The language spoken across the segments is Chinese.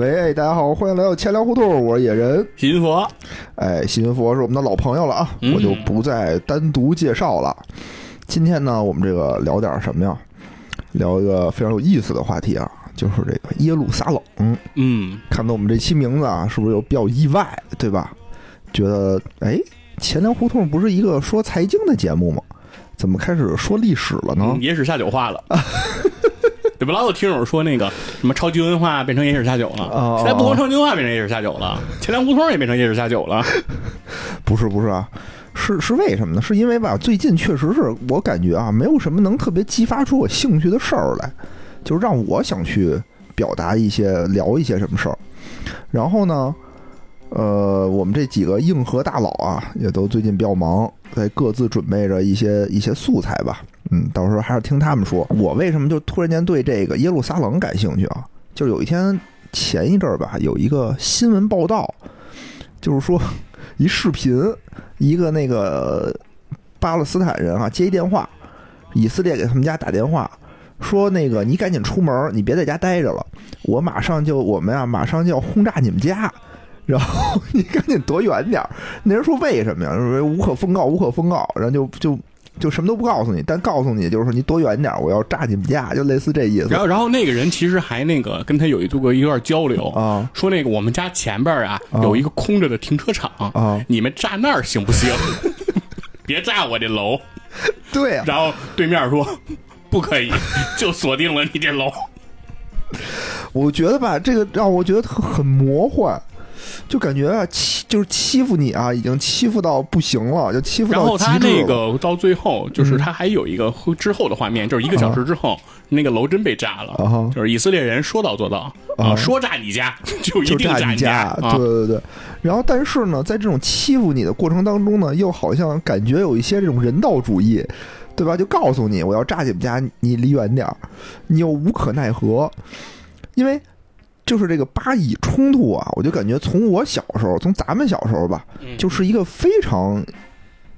喂，大家好，欢迎来到钱粮胡同，我是野人。新佛，哎，新佛是我们的老朋友了啊，嗯我就不再单独介绍了。今天呢，我们这个聊点什么呀？聊一个非常有意思的话题啊，就是这个耶路撒冷。嗯，看到我们这期名字啊，是不是有比较意外，对吧？觉得哎，钱粮胡同不是一个说财经的节目吗？怎么开始说历史了呢？嗯野史下酒话了。老有听友说那个什么超级文化变成野史下酒了，哦现在不光超级文化变成野史下酒了，钱粮胡同也变成野史下酒了。不是不是啊，是是为什么呢？是因为吧，最近确实是我感觉啊，没有什么能特别激发出我兴趣的事儿来，就是让我想去表达一些、聊一些什么事儿。然后呢，呃，我们这几个硬核大佬啊，也都最近比较忙，在各自准备着一些一些素材吧。嗯，到时候还是听他们说。我为什么就突然间对这个耶路撒冷感兴趣啊？就有一天前一阵儿吧，有一个新闻报道，就是说 一视频，一个那个巴勒斯坦人啊接一电话，以色列给他们家打电话，说那个你赶紧出门，你别在家待着了，我马上就我们啊马上就要轰炸你们家。然后 你赶紧躲远点儿。那人说为什么呀？说无可奉告，无可奉告。然后就就就什么都不告诉你，但告诉你就是说你躲远点，我要炸你们家，就类似这意思然后，然后那个人其实还那个跟他有一度过一段交流，啊说那个我们家前边啊啊有一个空着的停车场，啊！你们炸那儿行不行？别炸我这楼。对啊、然后对面说不可以，就锁定了你这楼。我觉得吧，这个让我觉得很很魔幻，就感觉啊欺就是欺负你啊，已经欺负到不行了，就欺负然到他那。个到最后，就是他还有一个之后的画面，就是一个小时之后，那个楼真被炸了。啊就是以色列人说到做到啊啊，说炸你家 就一定炸你家，啊对。对对。然后，但是呢，在这种欺负你的过程当中呢，又好像感觉有一些这种人道主义，对吧？就告诉你，我要炸你们家，你离远点儿，你又无可奈何，因为就是这个巴以冲突啊，我就感觉从我小时候，从咱们小时候吧，嗯就是一个非常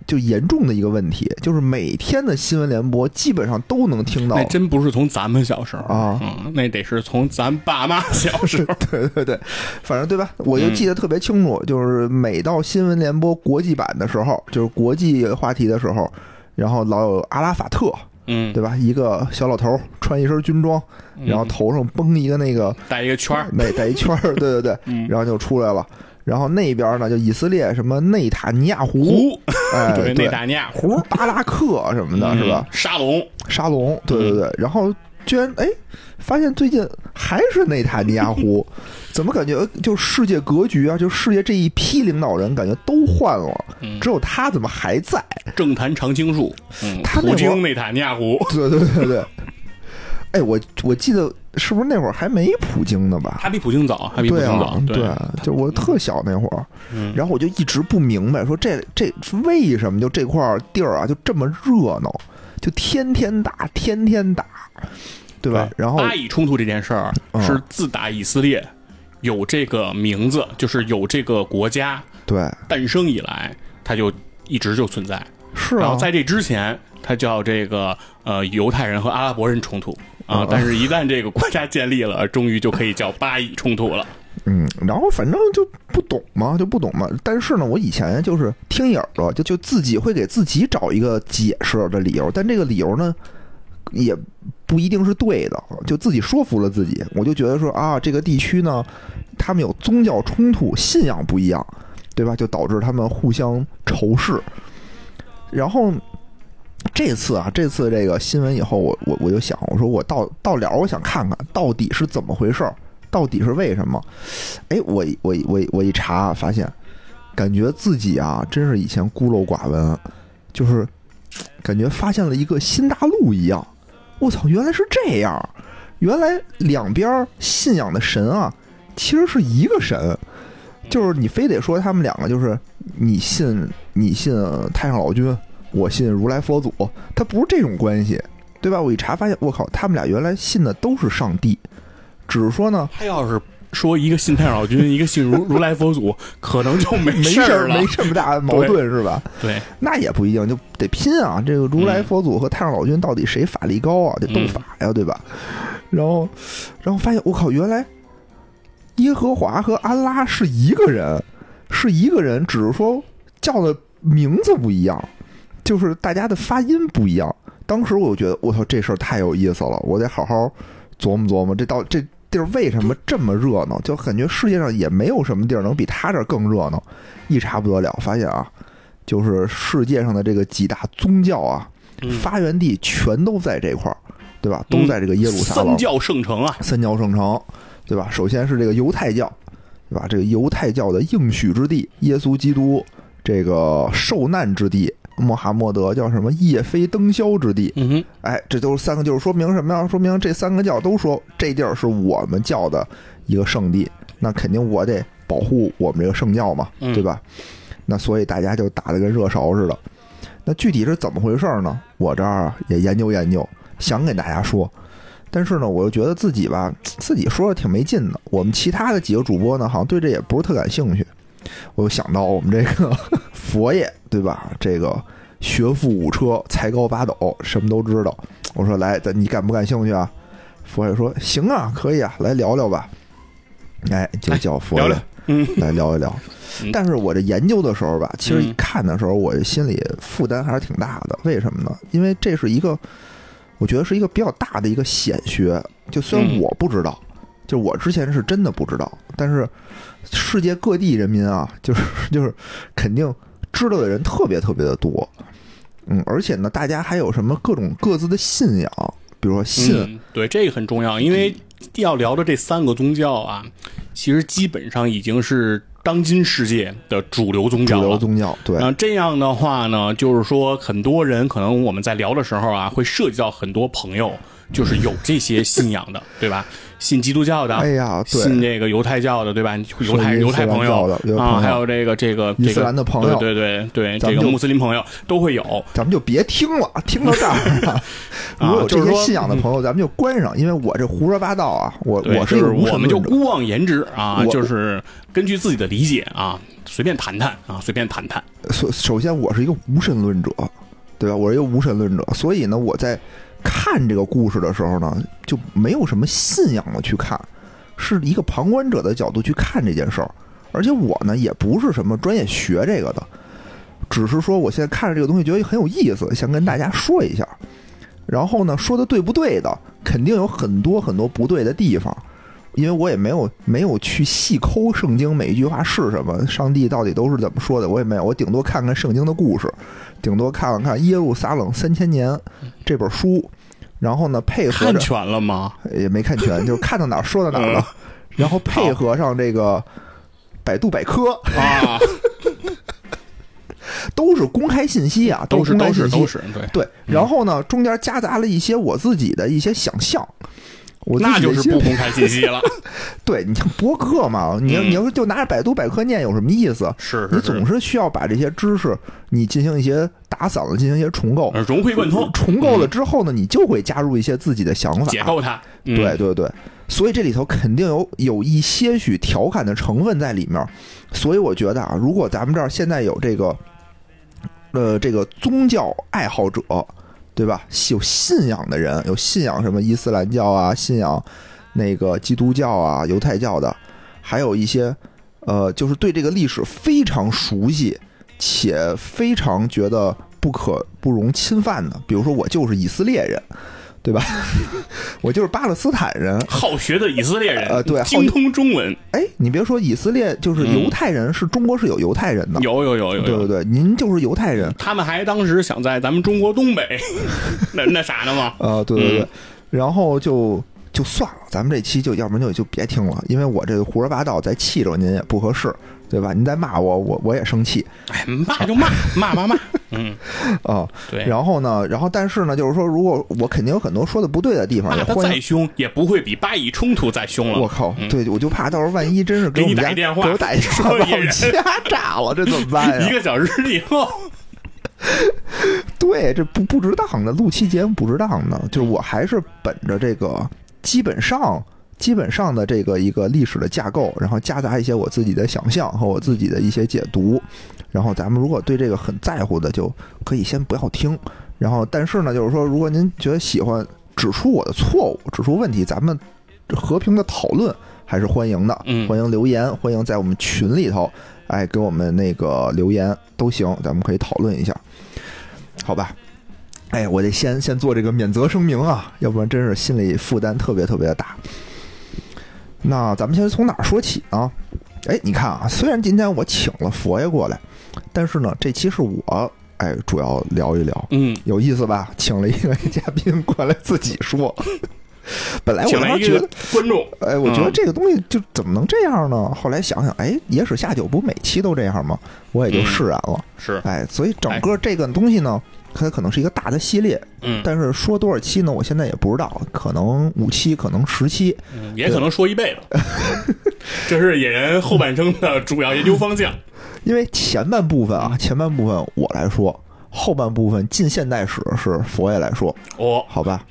就严重的一个问题，就是每天的新闻联播基本上都能听到那真不是从咱们小时候啊嗯，那得是从咱爸妈小时候。对对对，反正对吧？我就记得特别清楚，就是每到新闻联播国际版的时候，就是国际话题的时候，然后老有阿拉法特，嗯，对吧？一个小老头儿穿一身军装，然后头上绷一个那个带一个圈儿，那带一圈儿，对对对，嗯，然后就出来了。然后那边呢，就以色列什么内塔尼亚胡，哎，对，内，塔尼亚胡。巴拉克什么的，嗯。是吧？沙龙，沙龙，对对对，然后居然哎，发现最近还是内塔尼亚胡，怎么感觉就世界格局啊，就世界这一批领导人感觉都换了，嗯。只有他怎么还在？政坛常青树，嗯，他那会儿普京、内塔尼亚胡，对对对对，哎，我我记得是不是那会儿还没普京呢吧？他比普京早，还比普京早啊，，对，就我特小那会儿，嗯，然后我就一直不明白，说这这为什么就这块地儿啊就这么热闹，就天天打，天天打，对吧？然后巴以冲突这件事儿嗯是自打以色列有这个名字，就是有这个国家对，诞生以来，它就一直就存在。是啊然后，在这之前，它叫这个呃犹太人和阿拉伯人冲突啊嗯，但是一旦这个国家建立了，终于就可以叫巴以冲突了。嗯，然后反正就不懂嘛，就不懂嘛。但是呢，我以前就是听一耳朵，就就自己会给自己找一个解释的理由，但这个理由呢，也不一定是对的，就自己说服了自己。我就觉得说啊，这个地区呢，他们有宗教冲突，信仰不一样，对吧？就导致他们互相仇视。然后这次啊，这次这个新闻以后，我我我就想，我说我到到了，我想看看到底是怎么回事儿，到底是为什么？哎，我我我我一查，发现感觉自己啊，真是以前孤陋寡闻，就是感觉发现了一个新大陆一样。我操，原来是这样！原来两边信仰的神啊，其实是一个神，就是你非得说他们两个就是你信你信太上老君，我信如来佛祖，他不是这种关系，对吧？我一查发现，我靠，他们俩原来信的都是上帝，只是说呢，他要是说一个信太上老君，一个信如如来佛祖，可能就没 没事儿了儿没。这么大的矛盾是吧？对，那也不一定，就得拼啊！这个如来佛祖和太上老君到底谁法力高啊？得斗法呀，对吧？然后，然后发现我靠，原来耶和华和安拉是一个人，是一个人，只是说叫的名字不一样，就是大家的发音不一样。当时我就觉得，我操，这事儿太有意思了，我得好好琢磨琢磨，这到这地儿为什么这么热闹？就感觉世界上也没有什么地儿能比他这儿更热闹。一查不得了，发现啊，就是世界上的这个几大宗教啊，嗯发源地全都在这块儿，对吧？都在这个耶路撒冷三。教圣城啊，三教圣城，对吧？首先是这个犹太教，对吧？这个犹太教的应许之地，耶稣基督这个受难之地，穆罕默德叫什么夜飞灯宵之地，嗯哼，哎，这都是三个，就是说明什么呀？说明这三个教都说这地儿是我们教的一个圣地，那肯定我得保护我们这个圣教嘛，嗯对吧？那所以大家就打得跟热勺似的。那具体是怎么回事呢？我这儿啊也研究研究，想给大家说，但是呢，我又觉得自己吧，自己说的挺没劲的。我们其他的几个主播呢，好像对这也不是特感兴趣。我又想到我们这个 佛爷，对吧？这个学富五车，才高八斗，什么都知道。我说来，咱你感不感兴趣啊？佛爷说行啊，可以啊，来聊聊吧。哎，就叫佛爷聊聊嗯来聊一聊嗯。但是我这研究的时候吧，其实一看的时候，我心里负担还是挺大的。为什么呢？因为这是一个，我觉得是一个比较大的一个显学。就虽然嗯我不知道，就我之前是真的不知道，但是世界各地人民啊，就是 就是肯定知道的人特别特别的多。嗯，而且呢，大家还有什么各种各自的信仰，比如说信，嗯，对，这个很重要，因为要聊的这三个宗教啊，其实基本上已经是当今世界的主流宗教主流。宗教，对，那这样的话呢，就是说很多人可能我们在聊的时候啊，会涉及到很多朋友，就是有这些信仰的，对吧？信基督教的，哎呀，对，信这个犹太教的，对吧？犹太犹太朋友啊，还有这个这个伊斯兰的朋友对对对对，这个穆斯林朋友都会有。咱们就别听了，听到这儿 啊，如果有这些信仰的朋友，咱们就关上，因为我这胡说八道啊，我，我是我们就论者姑妄言之啊，就是根据自己的理解啊，随便谈谈啊，随便谈谈。首首先我是一个无神论者，对吧？我是一个无神论者，所以呢，我在看这个故事的时候呢，就没有什么信仰的去看，是一个旁观者的角度去看这件事儿。而且我呢，也不是什么专业学这个的，只是说我现在看着这个东西觉得很有意思，想跟大家说一下。然后呢，说的对不对的，肯定有很多很多不对的地方。因为我也没有没有去细抠圣经每一句话是什么，上帝到底都是怎么说的，我也没有，我顶多看看圣经的故事，顶多看看看《耶路撒冷三千年》这本书，然后呢配合着看全了吗？也没看全，就是看到哪儿说到哪儿了，然后配合上这个百度百科，啊，都是公开信息啊，都是都是都是，对，对，然后呢中间夹杂了一些我自己的一些想象。我那就是不公开信息了。对你像博客嘛，你嗯你要是就拿着百度百科念有什么意思？是是你总是，需要把这些知识你进行一些打散了，进行一些重构。呃融会贯通，重构了之后呢，你就会加入一些自己的想法。解构它。嗯对，对对，所以这里头肯定有有一些许调侃的成分在里面。所以我觉得啊，如果咱们这儿现在有这个，呃，这个宗教爱好者，对吧？有信仰的人，有信仰什么伊斯兰教啊，信仰那个基督教啊、犹太教的，还有一些呃，就是对这个历史非常熟悉且非常觉得不可不容侵犯的，比如说我就是以色列人，对吧？我就是巴勒斯坦人。好学的以色列人，呃对精通中文，哎，你别说以色列，就是嗯犹太人，是中国是有犹太人的，有有有有有。对对对，您就是犹太人，他们还当时想在咱们中国东北 那那啥呢嘛？呃，对对对，嗯然后就就算了，咱们这期就要不然就就别听了，因为我这个胡说八道再气着您也不合适，对吧？您再骂我，我我也生气哎，骂就骂，骂骂骂。嗯，啊。对。然后呢，然后但是呢，就是说，如果我肯定有很多说的不对的地方，也欢迎。再凶，也不会比巴以冲突再凶了。我靠，嗯对，我就怕到时候万一真是给我们家打一电话给我打一电话，说把我们家炸了，这怎么办呀？一个小时以后，对，这不不值当的，录期节目不值当的，就是我还是本着这个基本上基本上的这个一个历史的架构，然后夹杂一些我自己的想象和我自己的一些解读，然后咱们如果对这个很在乎的，就可以先不要听。然后，但是呢，就是说，如果您觉得喜欢，指出我的错误，指出问题，咱们和平的讨论，还是欢迎的，嗯欢迎留言，欢迎在我们群里头，哎，给我们那个留言都行，咱们可以讨论一下，好吧？哎，我得先先做这个免责声明啊，要不然真是心理负担特别特别的大。那咱们先从哪儿说起呢？哎，你看啊，虽然今天我请了佛爷过来，但是呢，这期是我哎主要聊一聊，嗯，有意思吧？请了一个嘉宾过来自己说。本来我请来一个当时觉得，观众，哎，我觉得嗯这个东西就怎么能这样呢？后来想想，哎，野史下酒不每期都这样吗？我也就嗯释然了。是，哎，所以整个这个东西呢，它可能是一个大的系列，嗯，但是说多少期呢？我现在也不知道，可能五期，可能十期。嗯也可能说一辈子。这是野人后半生的主要研究方向。因为前半部分嗯啊，前半部分我来说，后半部分近现代史是佛爷来说，哦，好吧？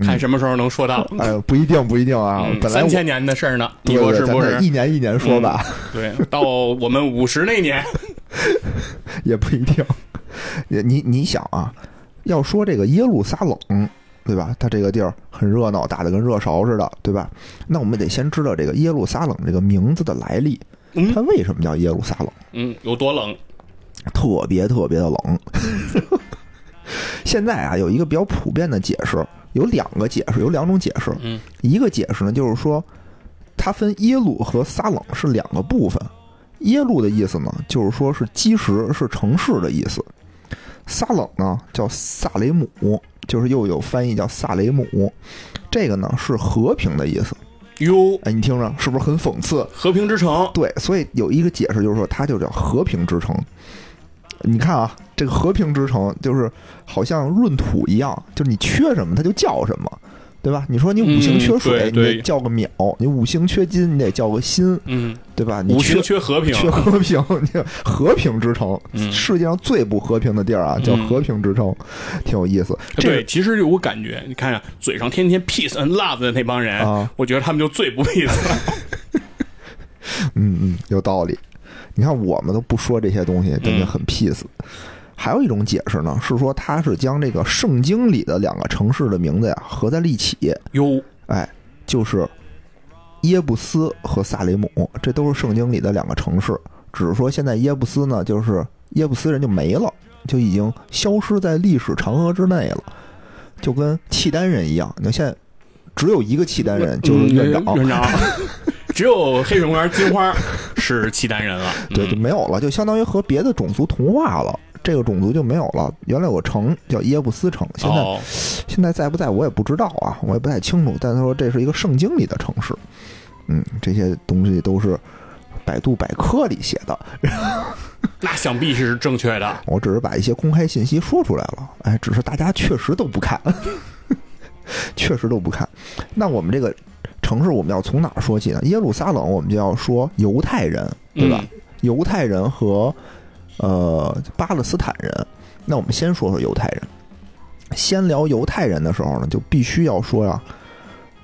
看什么时候能说到。哎，不一定，不一定啊。嗯本来三千年的事儿呢，你说是不是？一年一年说吧，对，到我们五十那年，也不一定。你你你想啊，要说这个耶路撒冷，对吧？它这个地儿很热闹，打得跟热勺似的，对吧？那我们得先知道这个耶路撒冷这个名字的来历，嗯它为什么叫耶路撒冷？嗯，有多冷？特别特别的冷。现在啊，有一个比较普遍的解释，有两个解释，有两种解释。嗯一个解释呢，就是说它分耶路和撒冷是两个部分。耶路的意思呢，就是说是基石，是城市的意思；撒冷呢，叫萨雷姆，就是又有翻译叫萨雷姆。这个呢是和平的意思。哟，哎，你听着是不是很讽刺？和平之城，对，所以有一个解释就是说，它就叫和平之城。你看啊，这个和平之城就是好像闰土一样，就是你缺什么它就叫什么，对吧？你说你五行缺水，你得叫个淼；你五行缺金，你得叫个辛，嗯，对吧？你缺缺和平，缺和平，你看和平之城，嗯世界上最不和平的地儿啊，叫嗯和平之城，挺有意思。这对，其实有我感觉，你看啊，嘴上天天 peace and love 的那帮人，啊，我觉得他们就最不 peace 嗯嗯，有道理。你看我们都不说这些东西，真的嗯很 peace。还有一种解释呢，是说他是将这个圣经里的两个城市的名字呀合在了一起，哟，哎，就是耶布斯和萨雷姆，这都是圣经里的两个城市。只是说现在耶布斯呢，就是耶布斯人就没了，就已经消失在历史长河之内了，就跟契丹人一样。你看现在只有一个契丹人，就是嗯院长，院长，只有黑水公园金花是契丹人了，对，就嗯没有了，就相当于和别的种族同化了。这个种族就没有了。原来有个城叫耶布斯城，现在、哦，现在在不在我也不知道啊，我也不太清楚。但他说这是一个圣经里的城市，嗯，这些东西都是百度百科里写的，那想必是正确的。我只是把一些公开信息说出来了。哎，只是大家确实都不看，确实都不看。那我们这个城市我们要从哪儿说起呢？耶路撒冷，我们就要说犹太人，对吧？嗯犹太人和呃巴勒斯坦人。那我们先说说犹太人。先聊犹太人的时候呢，就必须要说呀，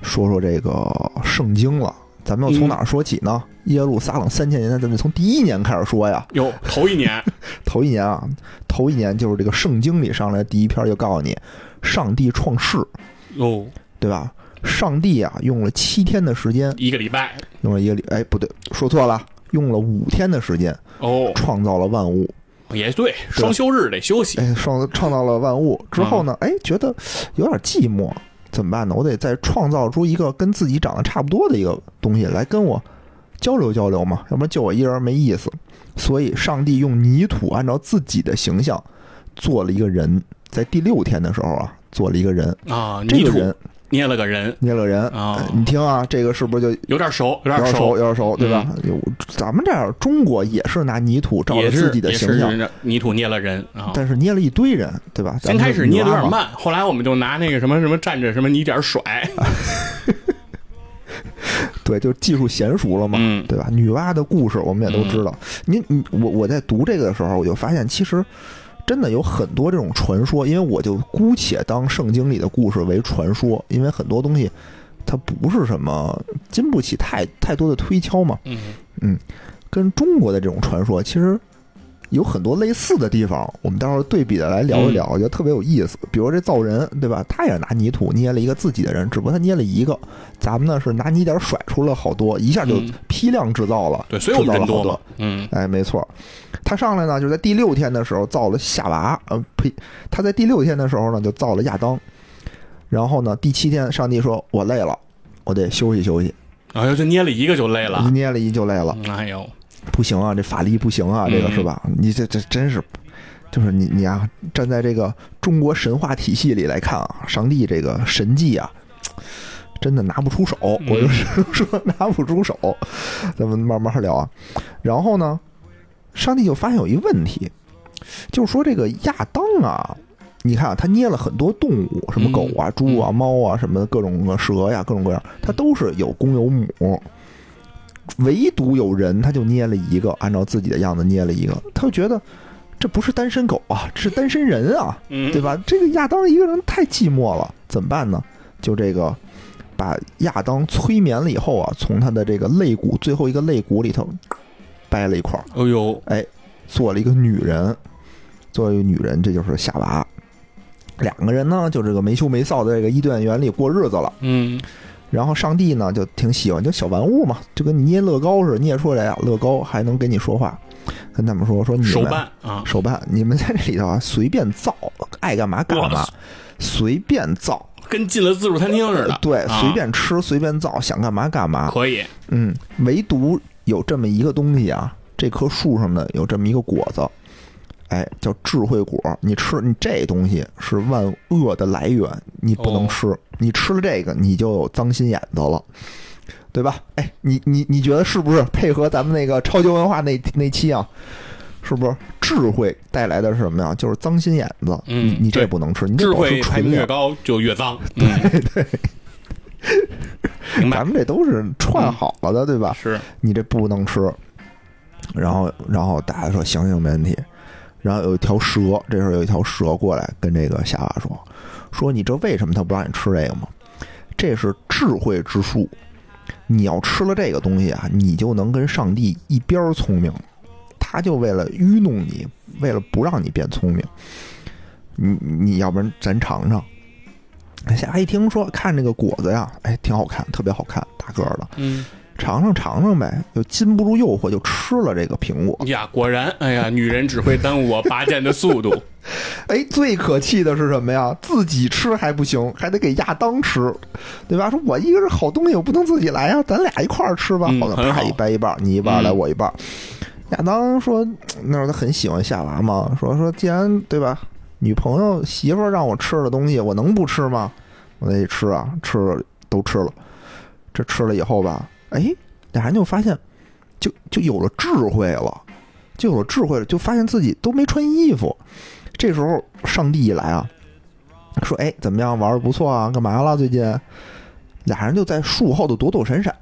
说说这个圣经了。咱们要从哪儿说起呢？耶路撒冷三千年，咱们从第一年开始说呀。有头一年，头一年啊，头一年就是这个圣经里上来第一篇就告诉你，上帝创世，哦，对吧？上帝啊，用了七天的时间，一个礼拜，用了一个礼，哎，不对，说错了，用了五天的时间哦，创造了万物，也对，双休日得休息。哎，创创造了万物之后呢，哎，觉得有点寂寞，怎么办呢？我得再创造出一个跟自己长得差不多的一个东西来跟我交流交流嘛，要不然就我一人没意思。所以，上帝用泥土按照自己的形象做了一个人，在第六天的时候啊，做了一个人。啊，这个人捏了个人，捏了人，啊哎你听啊，这个是不是就有点熟，有点熟，有，点熟，对吧？有咱们这儿中国也是拿泥土照着自己的形象，泥土捏了人啊。但是捏了一堆人，对吧？先开始捏的有点慢，后来我们就拿那个什么什么蘸着什么泥点儿甩，对，就技术娴熟了嘛，嗯对吧？女娲的故事我们也都知道。你你我我在读这个的时候，我就发现其实真的有很多这种传说，因为我就姑且当圣经里的故事为传说，因为很多东西它不是什么经不起太太多的推敲嘛。嗯跟中国的这种传说其实有很多类似的地方，我们待会儿对比的来聊一聊，嗯我觉得特别有意思。比如这造人，对吧？他也是拿泥土捏了一个自己的人，只不过他捏了一个，咱们呢是拿泥点甩出了好多，一下就嗯批量制造了，对，所以我们人多嘛。嗯哎，没错，他上来呢，就在第六天的时候造了夏娃，呃，呸，他在第六天的时候呢，就造了亚当。然后呢，第七天，上帝说：“我累了，我得休息休息。然后就捏了一个就累了一。捏了一就累了，哎呦，不行啊，这法力不行啊，这个嗯是吧？你这这真是，就是你你啊，站在这个中国神话体系里来看啊，上帝这个神迹啊，真的拿不出手，嗯我就是 说拿不出手。咱们慢慢聊啊。然后呢，上帝就发现有一问题，就是说这个亚当啊。你看啊，他捏了很多动物，什么嗯狗啊、猪啊、嗯猫啊，什么各种的蛇呀，各种各样，它都是有公有母。唯独有人，他就捏了一个，按照自己的样子捏了一个，他就觉得这不是单身狗啊，这是单身人啊，嗯，对吧？这个亚当一个人太寂寞了，怎么办呢？就这个把亚当催眠了以后啊，从他的这个肋骨最后一个肋骨里头掰了一块儿，哎呦，哎做了一个女人，做了一个女人，这就是夏娃。两个人呢，就这个没羞没臊的这个伊甸园里过日子了。嗯然后上帝呢就挺喜欢，就小玩物嘛，就跟你捏乐高似的，捏出来啊，乐高还能跟你说话，跟他们说说你们手办啊，手办，你们在这里头啊随便造，爱干嘛干嘛，随便造，跟进了自助餐厅似的。对，啊随便吃，随便造，想干嘛干嘛。可以。嗯，唯独有这么一个东西啊，这棵树上呢有这么一个果子，哎，叫智慧果。你吃你这东西是万恶的来源，你不能哦吃。你吃了这个，你就有脏心眼子了，对吧？哎，你你你觉得是不是配合咱们那个超级文化那那期啊？是不是智慧带来的是什么呀？就是脏心眼子。嗯你你这不能吃，你得智慧排名越。高就越脏。嗯，明白咱们这都是串好了的，对吧？是。你这不能吃。然后，然后大家说行行没问题。然后有一条蛇，这时候有一条蛇过来跟这个夏娃说：“说你知道为什么他不让你吃这个吗？这是智慧之树，你要吃了这个东西啊，你就能跟上帝一边聪明。他就为了愚弄你，为了不让你变聪明，你你要不然咱尝尝。”夏娃一听说看这个果子呀，哎，挺好看，特别好看，大个儿的。嗯尝尝尝尝呗，就禁不住诱惑，就吃了这个苹果。呀，果然，哎呀，女人只会耽误我拔剑的速度。哎，最可气的是什么呀？自己吃还不行，还得给亚当吃，对吧？说我一个是好东西，我不能自己来呀，咱俩一块儿吃吧。好的，啪一掰一半，你一半来，嗯我一半。亚当说，那时候他很喜欢夏娃嘛，说说既然对吧，女朋友媳妇儿让我吃的东西，我能不吃吗？我得吃啊，吃了都吃了。这吃了以后吧，哎，俩人就发现，就就有了智慧了，就有了智慧了，就发现自己都没穿衣服。这时候上帝一来啊，说：“哎，怎么样，玩的不错啊？干嘛了？最近？”俩人就在树后头躲躲闪闪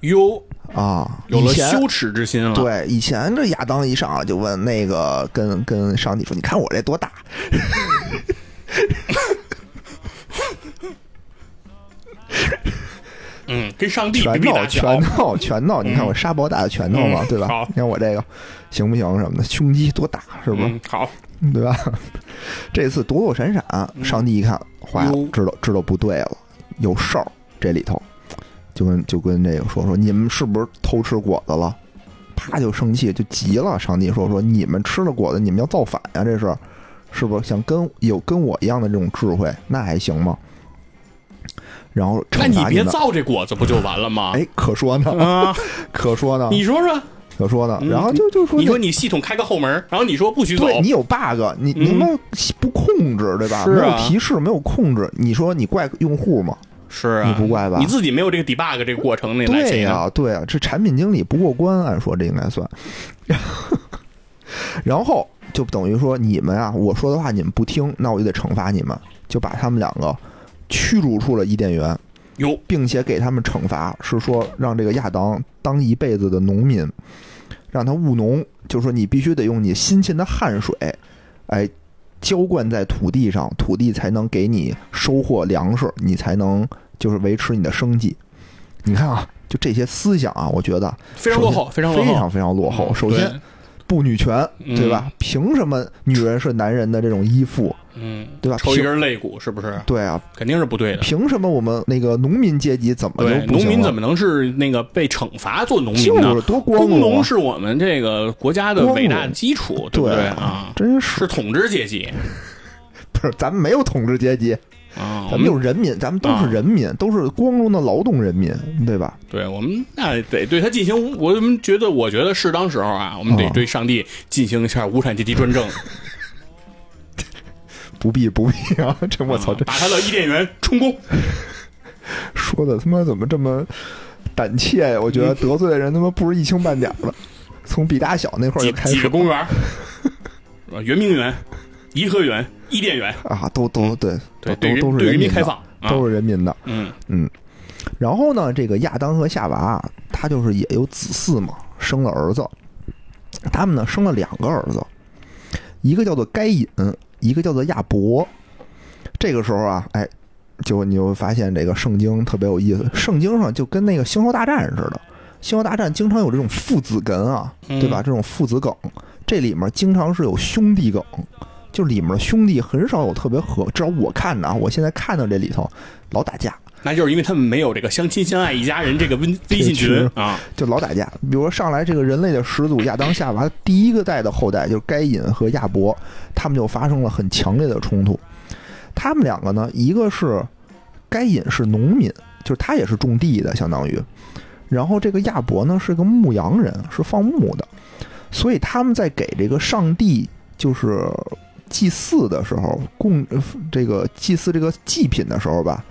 哟，啊，有了羞耻之心了。，对，以前这亚当一上来就问那个跟跟上帝说：“你看我这多大 嗯，跟上？”帝比拳头，拳。头，拳头！你看我沙包大的拳头嘛，嗯对吧好？你看我这个行不行？什么的，胸肌多大，是不是？嗯，好，对吧？这次躲躲闪闪，上帝一看，坏了，知道知道不对了，有事儿这里头，就跟就跟这个说说，你们是不是偷吃果子了？啪就生气，就急了。上帝说说，你们吃了果子，你们要造反呀、这是是不是？想跟有跟我一样的这种智慧，那还行吗？然后那你别。造这果子不就完了吗？哎，可说呢，啊，可说呢，你说说，可说呢。嗯然后就就说那你说你系统开个后门，然后你说不许走，对你有 bug，你你嗯们不控制对吧？啊没有提示，没有控制，你说你怪用户吗？是啊，你不怪吧你自己没有这个 debug 这个过程，对？呀、对呀、这产品经理不过关，按说这应该算。然后就等于说你们啊，我说的话你们不听，那我就得惩罚你们，就把他们两个驱逐出了伊甸园，有，并且给他们惩罚，是说让这个亚当当一辈子的农民，让他务农，就是说你必须得用你辛勤的汗水，哎，浇灌在土地上，土地才能给你收获粮食，你才能就是维持你的生计。你看啊，就这些思想啊，我觉得非常落后，非常非常非常落后。嗯。首先对，不女权，嗯对吧？凭什么女人是男人的这种依附，嗯，对吧？抽一根肋骨是不是？对啊，肯定是不对的。凭什么我们那个农民阶级怎么就，农不行了民怎么能是那个被惩罚做农民就呢是？多光工农！是我们这个国家的光伟大的基础，对不对对啊？真是是统治阶级 不是？咱们没有统治阶级，啊，咱们就是人民，咱们都是啊人民，都是光荣的劳动人民，对吧？对我们那得对他进行，我们觉得，我觉得适当时候啊，我们得啊对上帝进行一下无产阶级专政。不必不必啊！这我操，这啊把他的伊甸园充公。说的他妈怎么这么胆怯呀？我觉得得罪的人他妈不是一星半点儿的。从比大小那块儿就开始几个公园，是吧？圆明园、颐和园、伊甸园，啊，都都对对，都对都是对人民开放啊，都是人民的。嗯嗯，然后呢，这个亚当和夏娃啊，他就是也有子嗣嘛，生了儿子。他们呢生了两个儿子，一个叫做该隐，一个叫做亚伯。这个时候啊，哎，就你就会发现这个圣经特别有意思，圣经上就跟那个星球大战似的，星球大战经常有这种父子梗啊，嗯对吧？这种父子梗，这里面经常是有兄弟梗，就里面的兄弟很少有特别和，至少我看的啊，我现在看到这里头老打架，那就是因为他们没有这个相亲相爱一家人这个微微信群群啊，就老打架。比如说上来这个人类的始祖亚当夏娃第一个代的后代就是该隐和亚伯，他们就发生了很强烈的冲突。他们两个呢，一个是该隐是农民，就是他也是种地的，相当于。然后这个亚伯呢是个牧羊人，是放牧的，所以他们在给这个上帝就是祭祀的时候，供呃这个祭祀这个祭品的时候吧，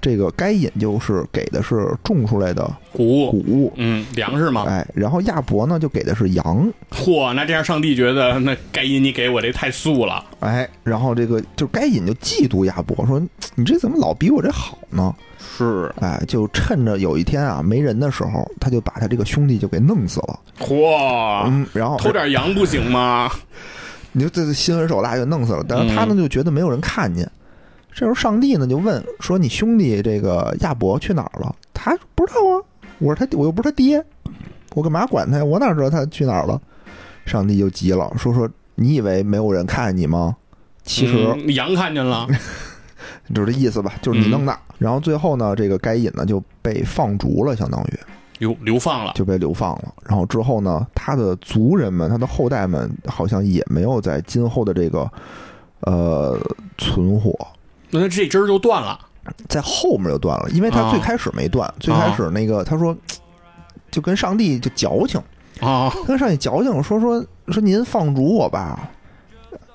这个该隐就是给的是种出来的谷物，谷物，嗯，粮食嘛。哎，然后亚伯呢就给的是羊，嚯，那这样上帝觉得那该隐你给我这太素了，哎，然后这个就该隐就嫉妒亚伯，说你这怎么老比我这好呢？是，哎，就趁着有一天啊没人的时候，他就把他这个兄弟就给弄死了。嚯，嗯，然后偷点羊不行吗？你就这这心狠手辣就弄死了。但是他呢就觉得没有人看见。这时候上帝呢就问说：“你兄弟这个亚伯去哪儿了？”他不知道啊，我是他，我又不是他爹，我干嘛管他呀？我哪知道他去哪儿了？上帝就急了，说说你以为没有人看见你吗？其实嗯羊看见了，就是这意思吧，就是你弄的。然后最后呢，这个该隐呢就被放逐了，相当于流流放了，就被流放了。然后之后呢，他的族人们、他的后代们好像也没有在今后的这个呃存活，那他这根儿就断了。在后面就断了，因为他啊最开始没断，最开始那个他说就跟上帝就矫情，啊，跟上帝矫情说说说您放逐我吧，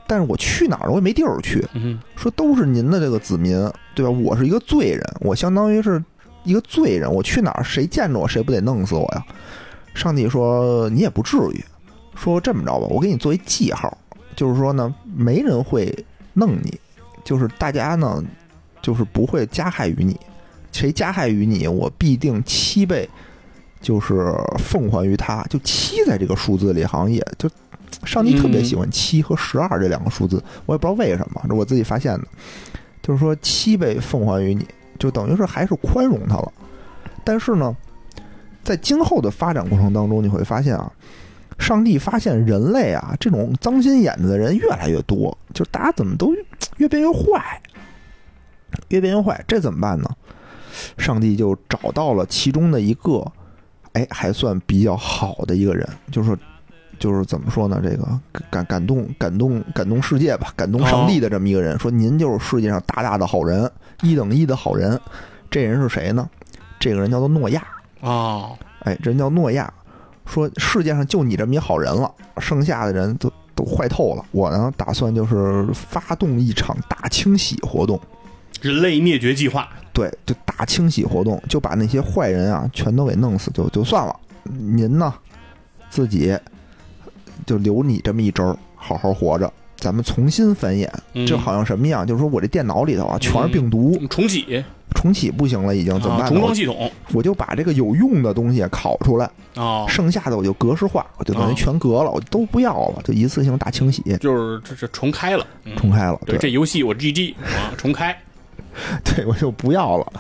但是我去哪儿我也没地儿去。嗯，说都是您的这个子民，对吧？我是一个罪人，我相当于是一个罪人，我去哪儿谁见着我谁不得弄死我呀？上帝说你也不至于，说这么着吧，我给你做一记号，就是说呢，没人会弄你，就是大家呢，就是不会加害于你，谁加害于你，我必定七倍，就是奉还于他，就七在这个数字里好像也就。上帝特别喜欢七和十二这两个数字，我也不知道为什么，这我自己发现的。就是说七倍奉还于你，就等于是还是宽容他了。但是呢，在今后的发展过程当中，你会发现啊，上帝发现人类啊这种脏心眼子的人越来越多，就大家怎么都越变越坏，越变越坏，这怎么办呢？上帝就找到了其中的一个，哎，还算比较好的一个人，就是。就是怎么说呢？这个感感动感动感动世界吧，感动上帝的这么一个人，说您就是世界上大大的好人，一等一的好人。这人是谁呢？这个人叫做诺亚。哦，哎，这人叫诺亚，说世界上就你这么一好人了，剩下的人都都坏透了。我呢，打算就是发动一场大清洗活动，人类灭绝计划，对，就大清洗活动，就把那些坏人啊全都给弄死，就就算了。您呢，自己就留你这么一招儿，好好活着。咱们重新繁衍，嗯。就好像什么样？就是说我这电脑里头啊全是病毒，重启，重启不行了，已经怎么啊办呢？重装系统，我就把这个有用的东西拷出来，哦，剩下的我就格式化，我就等于哦全格了，我都不要了，就一次性大清洗，就是这这重开了，嗯重开了。对，对。这游戏我 GG 啊，重开，对，我就不要了。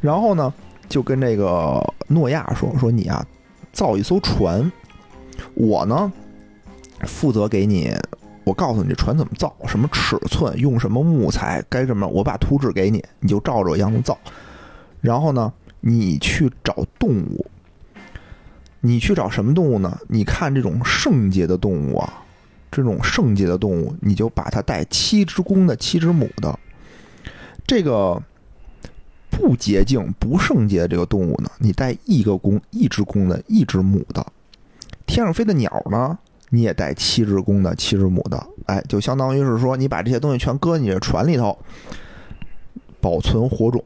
然后呢，就跟这个诺亚说说你啊，造一艘船，我呢负责给你，我告诉你这船怎么造，什么尺寸，用什么木材，该什么，我把图纸给你，你就照着我样子造。然后呢，你去找动物，你去找什么动物呢？你看这种圣洁的动物啊，这种圣洁的动物，你就把它带七只公的，七只母的。这个不洁净、不圣洁的这个动物呢，你带一个公、一只公的、一只母的。天上飞的鸟呢，你也带七只公的、七只母的。哎，就相当于是说，你把这些东西全搁你这船里头，保存火种。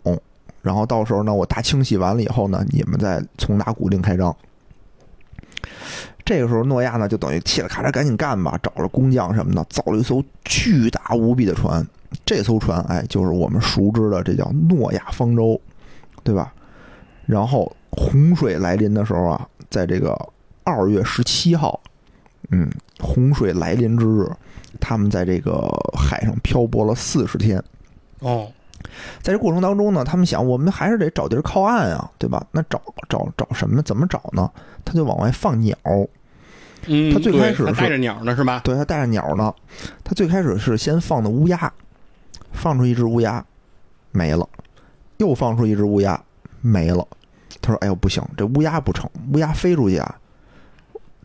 然后到时候呢，我大清洗完了以后呢，你们再从打鼓另开张。这个时候，诺亚呢就等于嘁哩咔嚓赶紧干吧，找了工匠什么的，造了一艘巨大无比的船。这艘船，哎，就是我们熟知的，这叫诺亚方舟，对吧？然后洪水来临的时候啊，在这个二月十七号，嗯，洪水来临之日，他们在这个海上漂泊了四十天。哦，在这过程当中呢，他们想，我们还是得找地儿靠岸啊，对吧？那找找找什么？怎么找呢？他就往外放鸟。嗯，他最开始带着鸟呢是吧？对他带着鸟呢，他最开始是先放的乌鸦，放出一只乌鸦，没了，又放出一只乌鸦，没了。他说：“哎呦，不行，这乌鸦不成，乌鸦飞出去啊，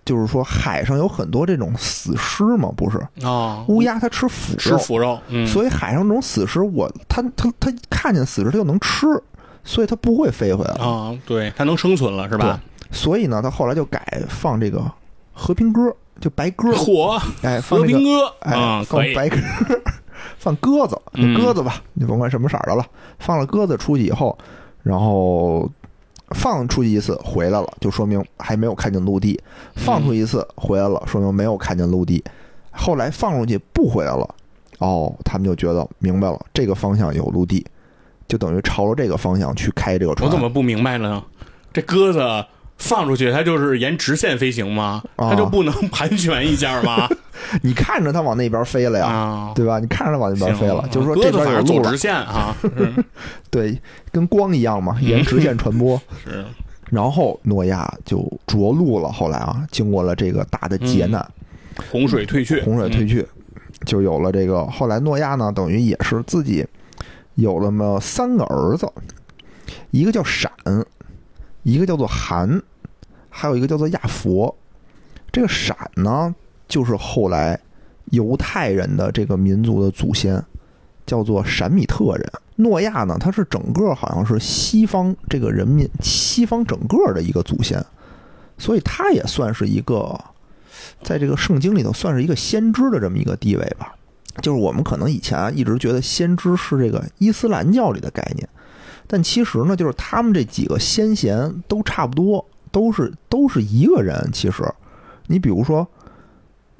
就是说海上有很多这种死尸嘛，不是？啊，乌鸦它吃腐吃肉，腐肉，嗯，所以海上这种死尸，我它它它看见死尸它就能吃，所以它不会飞回来了。啊，对，它能生存了是吧？所以呢，它后来就改放这个和平鸽，就白鸽，火哎，放这个和平鸽哎，放白鸽，放鸽子，嗯鸽子吧，你甭管什么色儿的了。放了鸽子出去以后，然后放出去一次回来了，就说明还没有看见陆地；放出一次回来了，说明没有看见陆地。后来放出去不回来了，哦，他们就觉得明白了，这个方向有陆地，就等于朝着这个方向去开这个船。我怎么不明白了呢？这鸽子放出去，它就是沿直线飞行吗？啊它就不能 盘旋一下吗？你看着它往那边飞了呀？啊，对吧？你看着它往那边飞了，就是说这边有路了子反正走直，线啊，嗯 对，跟光一样嘛，沿直线传播。是，然后诺亚就着陆了。后来啊，经过了这个大的劫难，洪水退去，洪水退去，就有了这个。后来诺亚呢，等于也是自己有了么三个儿子，一个叫闪，一个叫做韩，还有一个叫做亚佛。这个闪呢，就是后来犹太人的这个民族的祖先，叫做闪米特人。诺亚呢，他是整个好像是西方这个人民，西方整个的一个祖先，所以他也算是一个，在这个圣经里头算是一个先知的这么一个地位吧。就是我们可能以前啊一直觉得先知是这个伊斯兰教里的概念，但其实呢，就是他们这几个先贤都差不多，都是都是一个人。其实，你比如说，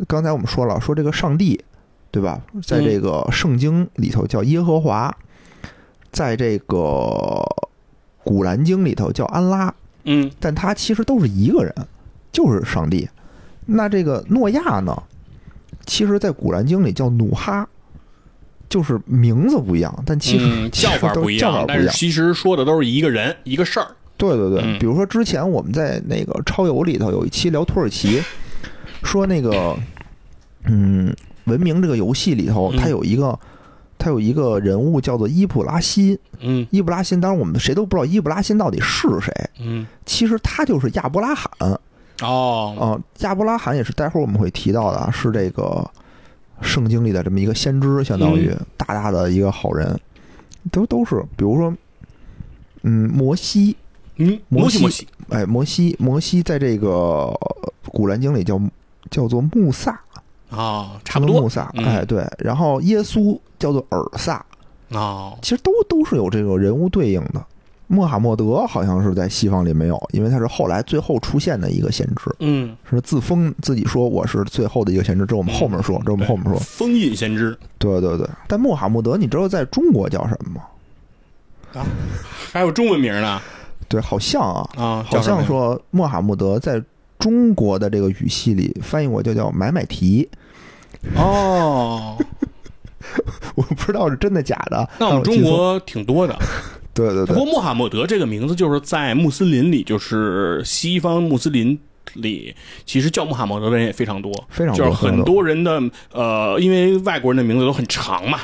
刚才我们说了，说这个上帝，对吧？在这个圣经里头叫耶和华，在这个古兰经里头叫安拉，嗯，但他其实都是一个人，就是上帝。那这个诺亚呢，其实在古兰经里叫努哈，就是名字不一样，但其实、嗯叫法不一叫法样，不一样。但是其实说的都是一个人一个事儿，对对对，嗯。比如说之前我们在那个超游里头有一期聊土耳其，说那个嗯，文明这个游戏里头，嗯。它有一个。它有一个人物叫做伊布拉辛，嗯。伊布拉辛，当然我们谁都不知道伊布拉辛到底是谁。嗯，其实他就是亚伯拉罕，哦，啊，亚伯拉罕也是待会儿我们会提到的啊，是这个圣经里的这么一个先知，相当于大大的一个好人，都都是，比如说，嗯，摩西，嗯，摩西摩西摩西，哎，摩西，摩西在这个古兰经里叫叫做穆萨，啊，差不多。穆萨，嗯。哎，对，然后耶稣叫做尔萨，啊，其实都都是有这个人物对应的。穆罕默德好像是在西方里没有，因为他是后来最后出现的一个先知。嗯，是自封自己说我是最后的一个先知，这我们后面说，这我们后面说。封印先知对对对，但穆罕默德，你知道在中国叫什么吗？啊还有中文名呢对，好像啊，啊，好像说穆罕默德在中国的这个语系里翻译过就叫买买提，哦，我不知道是真的假的。那我们中国挺多的。对对对不过穆罕默德这个名字就是在穆斯林里，就是西方穆斯林里，其实叫穆罕默德的人也非常多，非常多就是很多人的呃，因为外国人的名字都很长嘛。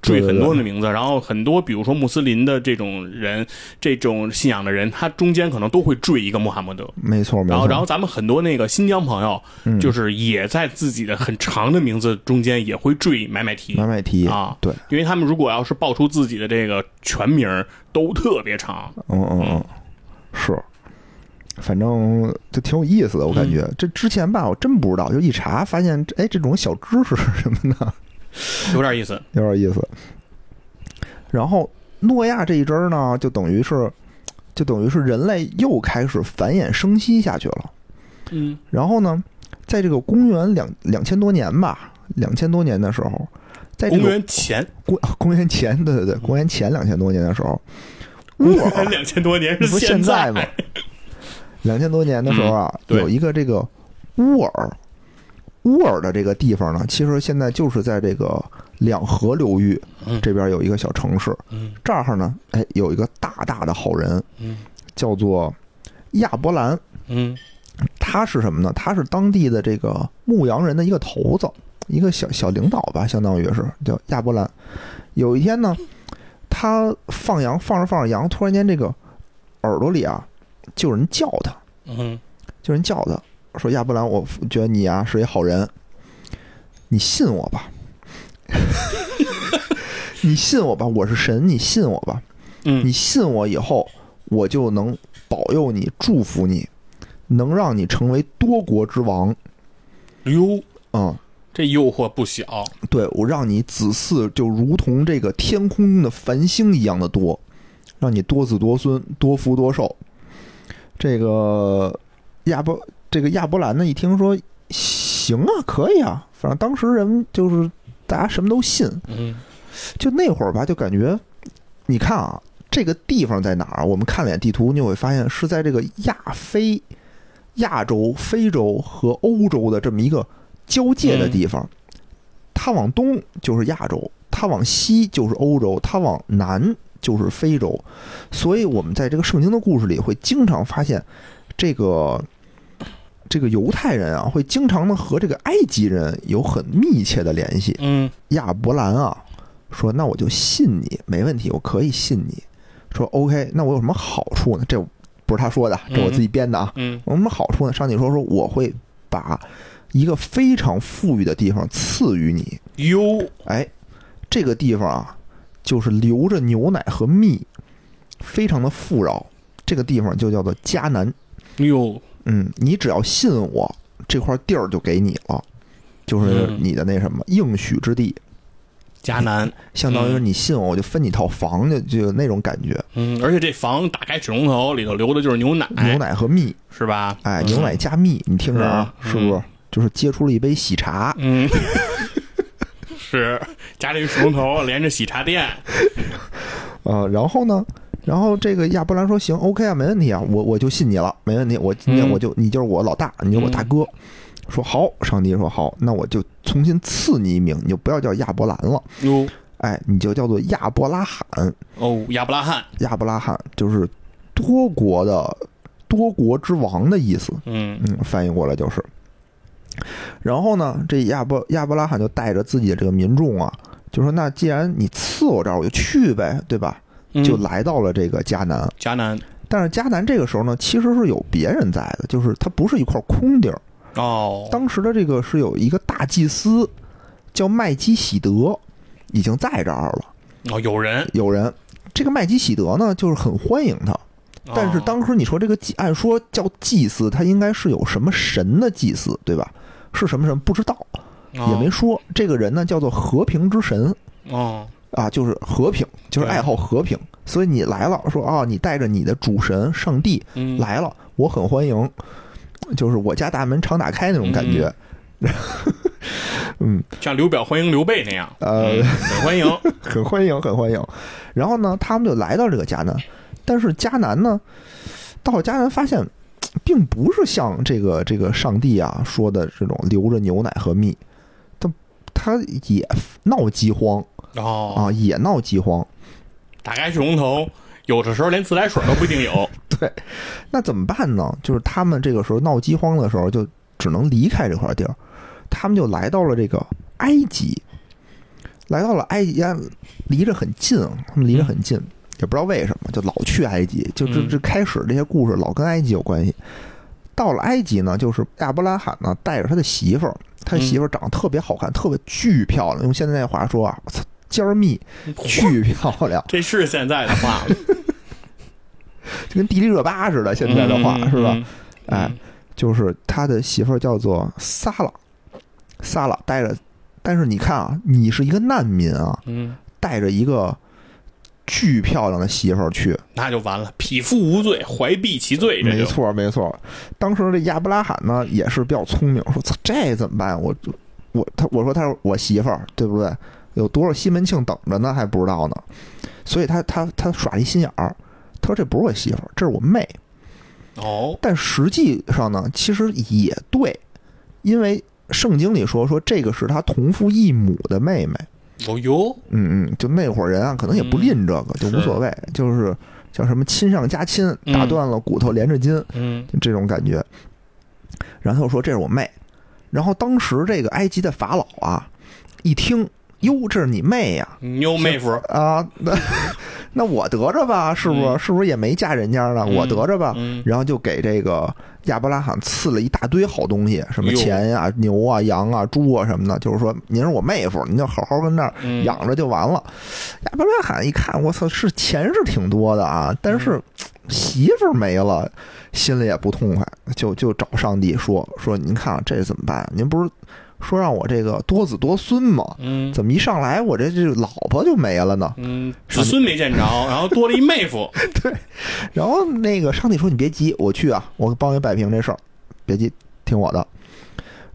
缀很多的名字，然后很多，比如说穆斯林的这种人，这种信仰的人，他中间可能都会缀一个穆罕默德。没错没错。然后，然后咱们很多那个新疆朋友，嗯就是也在自己的很长的名字中间也会缀买买提买买提啊，对，因为他们如果要是报出自己的这个全名，都特别长。嗯嗯嗯，是，反正就挺有意思的，我感觉、嗯这之前吧，我真不知道，就一查发现，哎，这种小知识是什么呢？有点意思。有点意思。然后诺亚这一支儿呢，就等于是，就等于是人类又开始繁衍生息下去了。嗯然后呢，在这个公元两两千多年吧，两千多年的时候，在这公元前，公公元前，对对对，公元前两千多年的时候，公乌尔元两千多年那不是现在吗？两千多年的时候啊，嗯有一个这个乌尔，乌尔的这个地方呢，其实现在就是在这个两河流域嗯。这边有一个小城市，嗯。这儿呢，哎，有一个大大的好人，嗯。叫做亚伯兰。嗯。他是什么呢？他是当地的这个牧羊人的一个头子，一个小小领导吧，相当于是叫亚伯兰。有一天呢，他放羊放着放着羊，突然间这个耳朵里啊，就有人叫他，嗯。就有人叫他说：“亚伯兰，我觉得你啊是一好人，你信我吧，你信我吧，我是神，你信我吧。”嗯你信我以后，我就能保佑你、祝福你，能让你成为多国之王。哟，嗯，这诱惑不小。对我让你子嗣就如同这个天空中的繁星一样的多，让你多子多孙、多福多寿。这个亚伯，这个亚伯兰呢，一听说行啊，可以啊，反正当时人就是大家什么都信，嗯就那会儿吧，就感觉，你看啊，这个地方在哪儿？我们看了眼地图，你就会发现是在这个亚非、亚洲、非洲和欧洲的这么一个交界的地方。它往东就是亚洲，它往西就是欧洲，它往南就是非洲。所以，我们在这个圣经的故事里会经常发现，这个这个犹太人啊，会经常的和这个埃及人有很密切的联系。嗯亚伯兰啊，说那我就信你，没问题，我可以信你。说 OK，那我有什么好处呢？这不是他说的，这我自己编的啊。嗯我有什么好处呢？上帝说说我会把一个非常富裕的地方赐予你。哟，哎，这个地方啊，就是流着牛奶和蜜，非常的富饶。这个地方就叫做迦南。哟，嗯，你只要信我，这块地儿就给你了，就是嗯你的那什么应许之地。迦南。相当于你信我，我就分你套房，就就有那种感觉。嗯，而且这房打开水龙头，里头流的就是牛奶，牛奶和蜜，是吧？哎，嗯牛奶加蜜，你听着啊，嗯是不是？就是接出了一杯喜茶，嗯，是家里水龙头连着喜茶店。呃，然后呢，然后这个亚伯兰说行，OK 啊，没问题啊，我我就信你了，没问题，我今天嗯我就你就是我老大，你就是我大哥。说好，上帝说好，那我就重新赐你一名，你就不要叫亚伯兰了，哟，哎，你就叫做亚伯拉罕。哦，亚伯拉罕。亚伯拉罕就是多国的多国之王的意思，嗯嗯，翻译过来就是。然后呢，这亚伯亚伯拉罕就带着自己的这个民众啊，就说：“那既然你赐我这儿，我就去呗，对吧？”嗯就来到了这个迦南。迦南。但是迦南这个时候呢，其实是有别人在的，就是它不是一块空地儿。哦，当时的这个是有一个大祭司叫麦基喜德，已经在这儿了。哦，有人，有人，这个麦基喜德呢，就是很欢迎他。但是哦当时你说这个祭，按说叫祭司，他应该是有什么神的祭司，对吧？是什么神不知道，也没说。这个人呢叫做和平之神哦，啊，就是和平，就是爱好和平。所以你来了，说啊，你带着你的主神上帝嗯，来了，我很欢迎，就是我家大门常打开那种感觉。嗯，像刘表欢迎刘备那样，呃嗯很欢迎。很欢迎，很欢迎。然后呢，他们就来到这个迦南，但是迦南呢，到了迦南发现，并不是像这个这个上帝啊说的这种留着牛奶和蜜，他他也闹饥荒哦啊，也闹饥荒。打开水龙头，有的时候连自来水都不一定有。对，那怎么办呢？就是他们这个时候闹饥荒的时候，就只能离开这块地儿，他们就来到了这个埃及，来到了埃及，离着很近，他们离着很近，也不知道为什么，就老去埃及，就这嗯这开始这些故事老跟埃及有关系。到了埃及呢，就是亚伯拉罕呢带着他的媳妇儿，他媳妇儿长得特别好看，特别巨漂亮，用现在那话说啊，我操，尖儿密，巨漂亮，这是现在的话吗？就跟迪丽热巴似的。现在的话、嗯是吧？？嗯哎，就是他的媳妇儿叫做萨拉，萨拉带着，但是你看啊，你是一个难民啊，嗯，带着一个巨漂亮的媳妇儿去，那就完了，匹夫无罪，怀璧其罪，没错没错。当时这亚伯拉罕呢也是比较聪明，说操这怎么办？我我他我说他是我媳妇儿，对不对？有多少西门庆等着呢？还不知道呢，所以他他他耍一心眼儿，他说这不是我媳妇儿，这是我妹。哦，但实际上呢，其实也对，因为圣经里说说这个是他同父异母的妹妹。哦哟，嗯嗯，就那会儿人啊，可能也不吝这个，就无所谓，就是叫什么亲上加亲，嗯。打断了骨头连着筋，嗯。就这种感觉。然后说这是我妹，然后当时这个埃及的法老啊，一听，哟，这是你妹呀、妞妹夫，啊，那 那我得着吧，是不是？嗯是不是也没嫁人家呢？我得着吧。嗯然后就给这个亚伯拉罕赐了一大堆好东西，什么钱呀、牛啊、羊啊、猪啊什么的，就是说您是我妹夫，您就好好跟那儿嗯养着就完了。亚伯拉罕一看，我操，是钱是挺多的啊，但嗯是媳妇儿没了，心里也不痛快，就就找上帝说说，您看啊这怎么办？您不是说让我这个多子多孙嘛？嗯怎么一上来我这这老婆就没了呢？嗯，子孙没见着，然后多了一妹夫，对然后那个上帝说：“你别急，我去啊，我帮你摆平这事儿，别急，听我的。”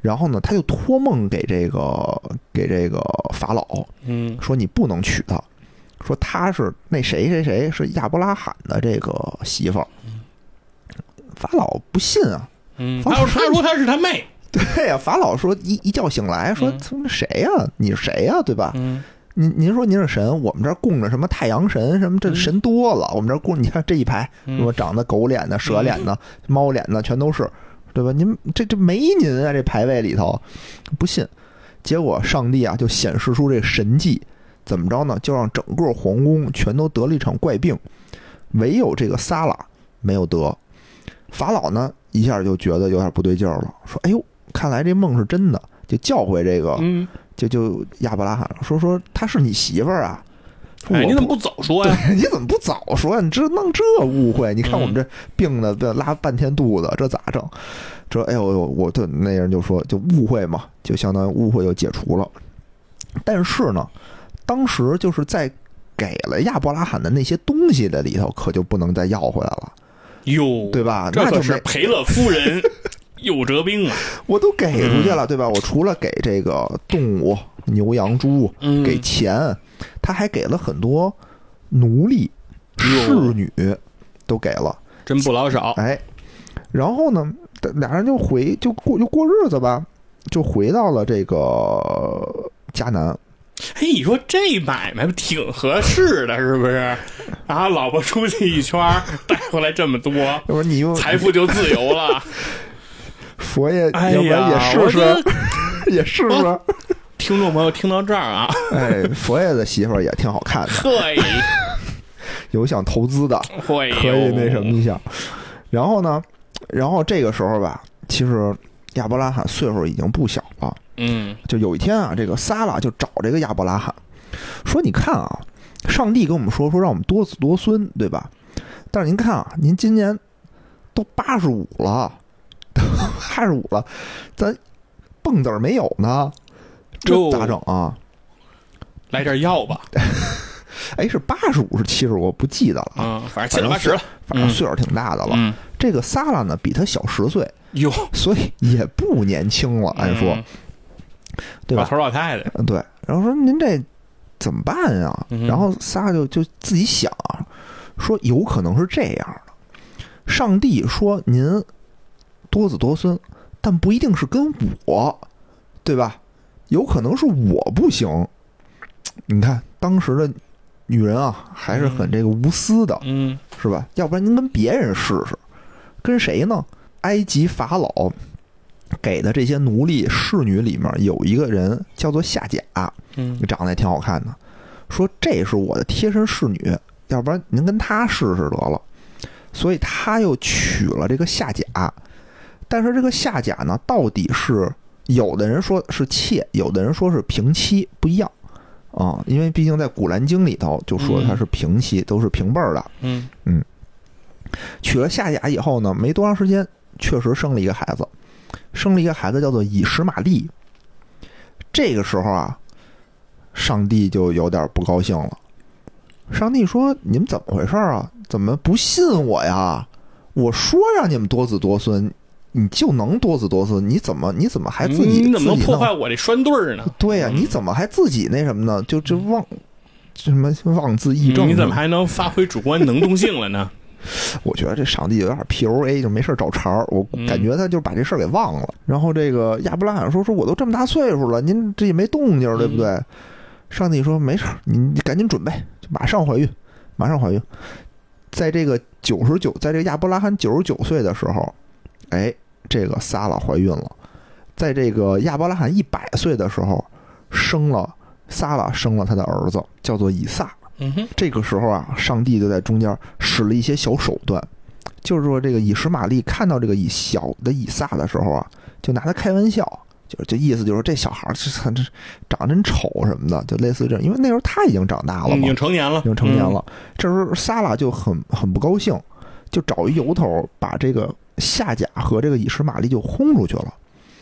然后呢，他就托梦给这个给这个法老嗯说：“你不能娶她，说她是那谁谁谁是亚伯拉罕的这个媳妇儿。”法老不信啊，嗯，法老他说他说他是他妹，对呀、法老说一一觉醒来说嗯：“他妈谁呀、你是谁呀、对吧？嗯您您说您是神，我们这儿供着什么太阳神什么，这嗯神多了。我们这儿供，你看这一排，什么长得狗脸的、蛇脸的、猫脸的，全都是，对吧？您这这没您啊，这牌位里头，不信。结果上帝啊就显示出这神迹，怎么着呢？就让整个皇宫全都得了一场怪病，唯有这个撒拉没有得。法老呢一下就觉得有点不对劲儿了，说：“哎呦，看来这梦是真的。”就叫回这个嗯，就就亚伯拉罕说说她是你媳妇儿啊，哎，你怎么不早说呀？对 你怎么不早说呀？你这弄这误会？你看我们这病的这拉半天肚子，这咋整？这哎呦呦，我对那人就说就误会嘛，就相当于误会就解除了。但是呢，当时就是在给了亚伯拉罕的那些东西的里头，可就不能再要回来了，哟，对吧？这可那就是赔了夫人 又折兵啊！我都给出去了，对吧？我除了给这个动物牛羊猪，嗯，给钱，他还给了很多奴隶、侍女，都给了。真不老少。哎，然后呢，俩人就回就过就过日子吧，就回到了这个迦南。哎，你说这买卖挺合适的，是不是？啊，老婆出去一圈，带回来这么多，要不然你又财富就自由了。佛爷，哎要不然也呀，试试，也试试。听众朋友听到这儿啊，哎，佛爷的媳妇儿也挺好看的，会 有想投资的，会可以那什么一下。然后呢，然后这个时候吧，其实亚伯拉罕岁数已经不小了。嗯就有一天啊，这个撒拉就找这个亚伯拉罕，说：“你看啊，上帝跟我们说说让我们多子多孙，对吧？但是您看啊，您今年都八十五了，八十五了，咱蹦子儿没有呢，这咋整啊？来点药吧。哎，是八十五是七十，我不记得了啊，嗯，反正七八十了。反正岁数挺大的了。嗯，这个萨拉呢，比他小十岁，哟，所以也不年轻了，按说，嗯对吧老？头老太太，嗯，对。然后说您这怎么办呀？嗯然后仨就就自己想啊，说有可能是这样的，上帝说您多子多孙，但不一定是跟我，对吧？有可能是我不行。你看当时的女人啊，还是很这个无私的，嗯是吧？要不然您跟别人试试，跟谁呢？埃及法老给的这些奴隶侍女里面有一个人叫做夏甲，嗯长得也挺好看的，说这是我的贴身侍女，要不然您跟她试试得了。所以他又娶了这个夏甲，但是这个下甲呢，到底是有的人说是妾，有的人说是平妻，不一样啊。因为毕竟在《古兰经》里头就说她是平妻，都是平辈儿的。嗯嗯娶了下甲以后呢，没多长时间，确实生了一个孩子，生了一个孩子叫做以实玛利。这个时候啊，上帝就有点不高兴了。上帝说：“你们怎么回事啊？怎么不信我呀？我说让你们多子多孙，你就能多子多孙，你怎么你怎么还自己你怎么能破坏我这栓对儿呢？对呀、嗯你怎么还自己那什么呢？就就妄什么妄自缢正？你怎么还能发挥主观能动性了呢？我觉得这上帝有点 PUA，就没事儿找茬儿。我嗯感觉他就把这事儿给忘了。然后这个亚伯拉罕说：“说我都这么大岁数了，您这也没动静，对不对？”上帝说：“没事儿，你你赶紧准备，就马上怀孕，马上怀孕。”在这个九十九，在这个亚伯拉罕九十九岁的时候，哎，这个撒拉怀孕了。在这个亚伯拉罕一百岁的时候，生了撒拉生了他的儿子，叫做以撒。嗯哼，这个时候啊，上帝就在中间使了一些小手段，就是说这个以实玛利看到这个以小的以撒的时候啊，就拿他开玩笑，就就意思就是这小孩儿这这长得真丑什么的，就类似这样，因为那时候他已经长大了嘛嗯已经，成年了，已经成年了。这时候萨拉就很很不高兴，就找一由头把这个夏甲和这个以实玛利就轰出去了。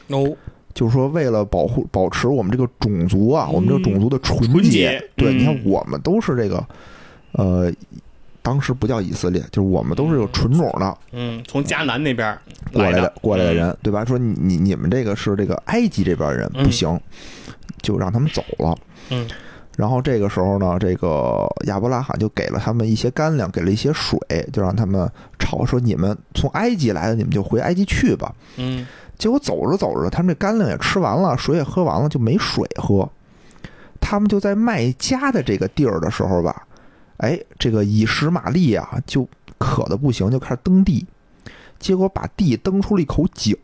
嗯。哦，就是说，为了保护、保持我们这个种族啊，嗯。我们这个种族的纯纯洁。对，嗯你看，我们都是这个，呃，当时不叫以色列，就是我们都是有纯种的嗯，从迦南那边来的。过来的人，对吧？说你你你们这个是这个埃及这边人嗯。不行，就让他们走了。嗯然后这个时候呢，这个亚伯拉罕就给了他们一些干粮，给了一些水，就让他们吵说你们从埃及来的，你们就回埃及去吧。嗯结果走着走着，他们这干粮也吃完了，水也喝完了，就没水喝。他们就在麦加的这个地儿的时候吧，哎，这个以实玛利啊，就渴的不行，就开始蹬地，结果把地蹬出了一口井。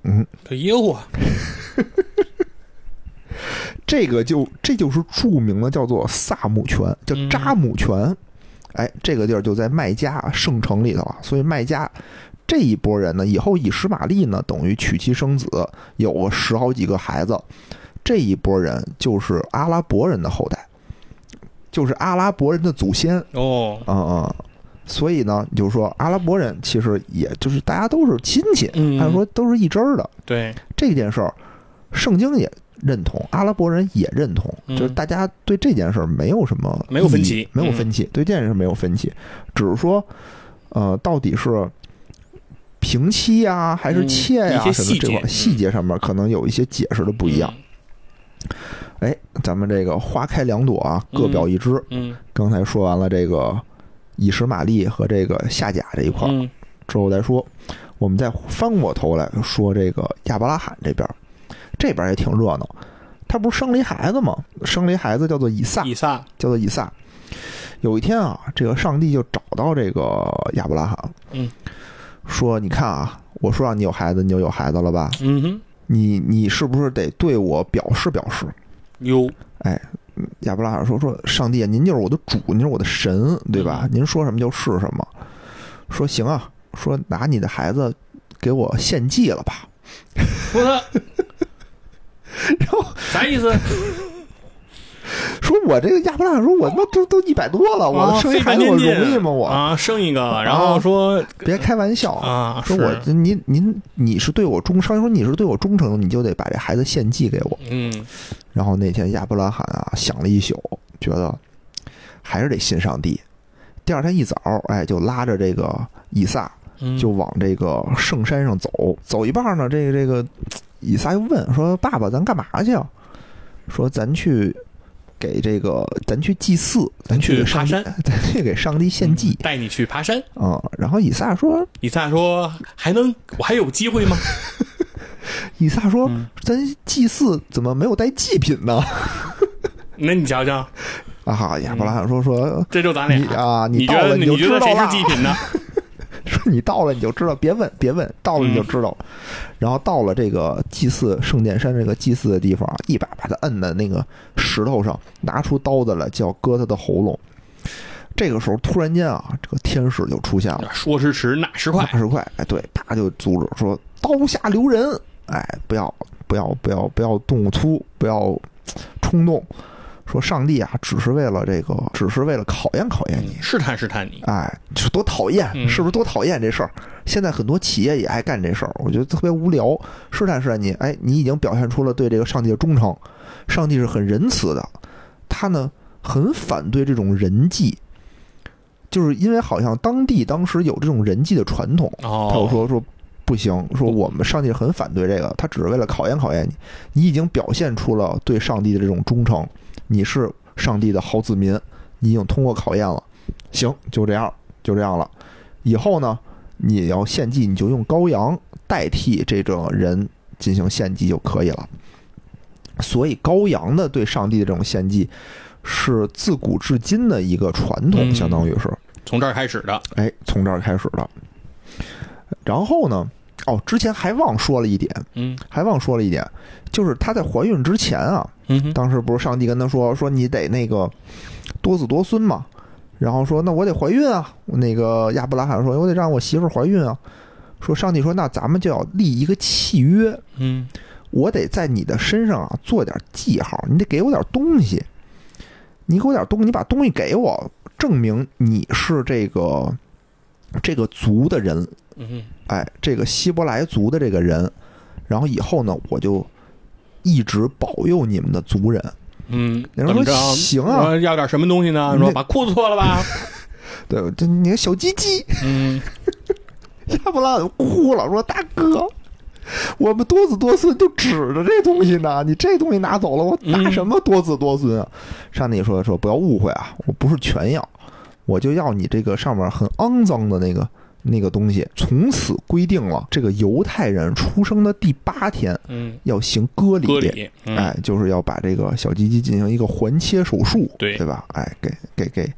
哎呦啊，这个就这就是著名的叫做萨姆泉，叫嗯扎姆泉。哎，这个地儿就在麦加圣城里头啊，所以麦加这一波人呢，以后以实玛利呢，等于娶妻生子，有个十好几个孩子。这一波人就是阿拉伯人的后代，就是阿拉伯人的祖先。哦，嗯嗯，所以呢，你就说阿拉伯人其实也就是大家都是亲戚，嗯按说都是一支儿的。对，这件事儿，圣经也认同，阿拉伯人也认同，嗯。就是大家对这件事儿没有什么没有分歧。没有分歧，对这件事没有分歧，只是说，呃，到底是平妻呀、还是嗯妾呀、什么这块细节上面可能有一些解释的不一样。哎，咱们这个花开两朵啊，各表一枝。嗯。刚才说完了这个以实玛利和这个夏甲这一块之后再说，我们再翻过头来说这个亚伯拉罕这边儿，这边也挺热闹。他不是生了一孩子吗？生了一孩子叫做以撒以，撒，叫做以撒。有一天啊，这个上帝就找到这个亚伯拉罕，嗯，说：“你看啊，我说让你有孩子，你就有孩子了吧？嗯哼，你你是不是得对我表示表示？”有，亚伯拉罕说：“说上帝啊，您就是我的主，您是我的神，对吧？嗯您说什么就是什么。说行啊，说拿你的孩子给我献祭了吧。然后啥意思？说我这个亚伯拉罕说，我他妈都都一百多了，我啊生一孩子我容易吗？我、啊，生一个，然后说别开玩笑。啊，说我您您你是对我忠，上帝说你是对我忠诚，你就得把这孩子献祭给我。嗯然后那天亚伯拉罕啊想了一宿，觉得还是得信上帝。第二天一早，哎，就拉着这个以撒嗯，就往这个圣山上走。走一半呢，这个这个以撒又问说：“爸爸，咱干嘛去啊？”说：“咱去给这个，咱去祭祀，咱去爬山，咱去给上帝献祭。带你去爬山。啊、然后以撒说以撒说：“还能，我还有机会吗？” 以撒说：“嗯咱祭祀怎么没有带祭品呢？” 那你瞧瞧，啊哈，亚伯拉罕说说这就咱俩。啊，你觉得你觉得谁是就知道了。极品呢？说你到了你就知道，别问别问，到了你就知道了。然后到了这个祭祀圣殿山这个祭祀的地方啊，一把把他摁在那个石头上，拿出刀子来就要割他的喉咙。这个时候突然间啊，这个天使就出现了，说时迟，那时快那时快，哎，对，啪就阻止说刀下留人，哎，不要不要不要不要动粗，不要冲动。说上帝啊，只是为了这个，只是为了考验考验你。嗯试探试探你。哎，就多讨厌，嗯是不是多讨厌这事儿？现在很多企业也爱干这事儿，我觉得特别无聊。试探试探你，哎，你已经表现出了对这个上帝的忠诚，上帝是很仁慈的，他呢很反对这种人际，就是因为好像当地当时有这种人际的传统，哦，他就说说不行，说我们上帝很反对这个，他只是为了考验考验你，你已经表现出了对上帝的这种忠诚，你是上帝的好子民，你已经通过考验了，行，就这样，就这样了。以后呢，你要献祭，你就用羔羊代替这种人进行献祭就可以了。所以，羔羊的对上帝的这种献祭是自古至今的一个传统，嗯相当于是。从这儿开始的。哎，从这儿开始的。然后呢，哦，之前还忘说了一点，嗯还忘说了一点，就是她在怀孕之前啊，嗯，当时不是上帝跟他说说你得那个多子多孙嘛，然后说那我得怀孕啊，那个亚伯拉罕说我得让我媳妇儿怀孕啊，说上帝说那咱们就要立一个契约，嗯。我得在你的身上啊做点记号，你得给我点东西，你给我点东西，你把东西给我，证明你是这个这个族的人，嗯，哎，这个希伯来族的这个人，然后以后呢，我就一直保佑你们的族人。嗯，有人说？行啊要点什么东西呢？那说把裤子脱了吧。对，这你个小鸡鸡，嗯，亚伯拉罕哭了，说大哥。我们多子多孙就指着这东西呢，你这东西拿走了，我打嗯什么多子多孙啊？上帝说说不要误会啊，我不是全要，我就要你这个上面很肮脏的那个那个东西。从此规定了，这个犹太人出生的第八天嗯，要行割礼，割礼。嗯哎，就是要把这个小鸡鸡进行一个环切手术，对对吧？哎，给给给，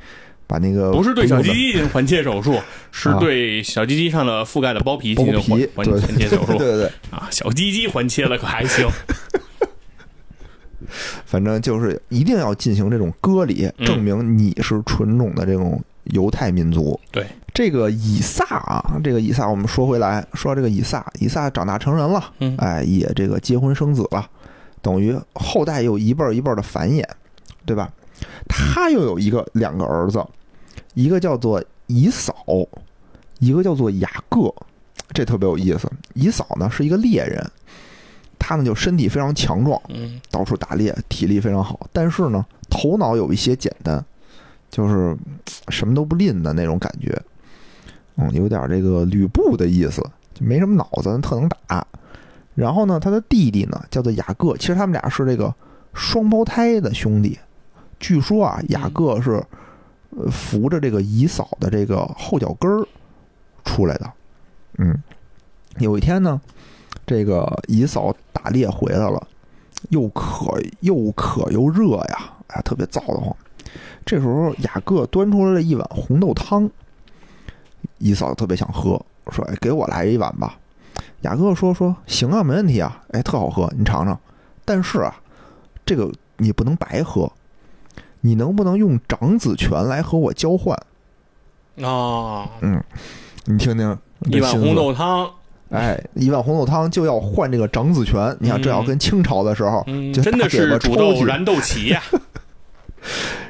把那个不是对小鸡鸡进行环切手术，是啊对小鸡鸡上的覆盖的包皮进包行环切手术对 对对，啊。小鸡鸡环切了可还行。反正就是一定要进行这种割礼，嗯证明你是纯种的这种犹太民族。对，这个以撒啊，这个以撒，我们说回来，说这个以撒，以撒长大成人了，嗯哎，也这个结婚生子了，等于后代又一辈儿一辈儿的繁衍，对吧？他又有一个两个儿子，一个叫做以扫，一个叫做雅各，这特别有意思。以扫呢是一个猎人，他呢就身体非常强壮，嗯到处打猎，体力非常好，但是呢，头脑有一些简单，就是什么都不吝的那种感觉，嗯，有点这个吕布的意思，就没什么脑子，特能打。然后呢，他的弟弟呢叫做雅各，其实他们俩是这个双胞胎的兄弟。据说啊，雅各是扶着这个以嫂的这个后脚跟儿出来的。嗯，有一天呢，这个以嫂打猎回来了，又渴又渴又热呀，哎呀，特别燥得慌。这时候雅各端出来了一碗红豆汤，以扫特别想喝，说：“哎，给我来一碗吧。”雅各说：“说行啊，没问题啊，哎，特好喝，你尝尝。但是啊，这个你不能白喝，你能不能用长子权来和我交换？啊，嗯，你听听一碗红豆汤，哎，一碗红豆汤就要换这个长子权。你看，这要跟清朝的时候，嗯，就真的是煮豆燃豆萁呀。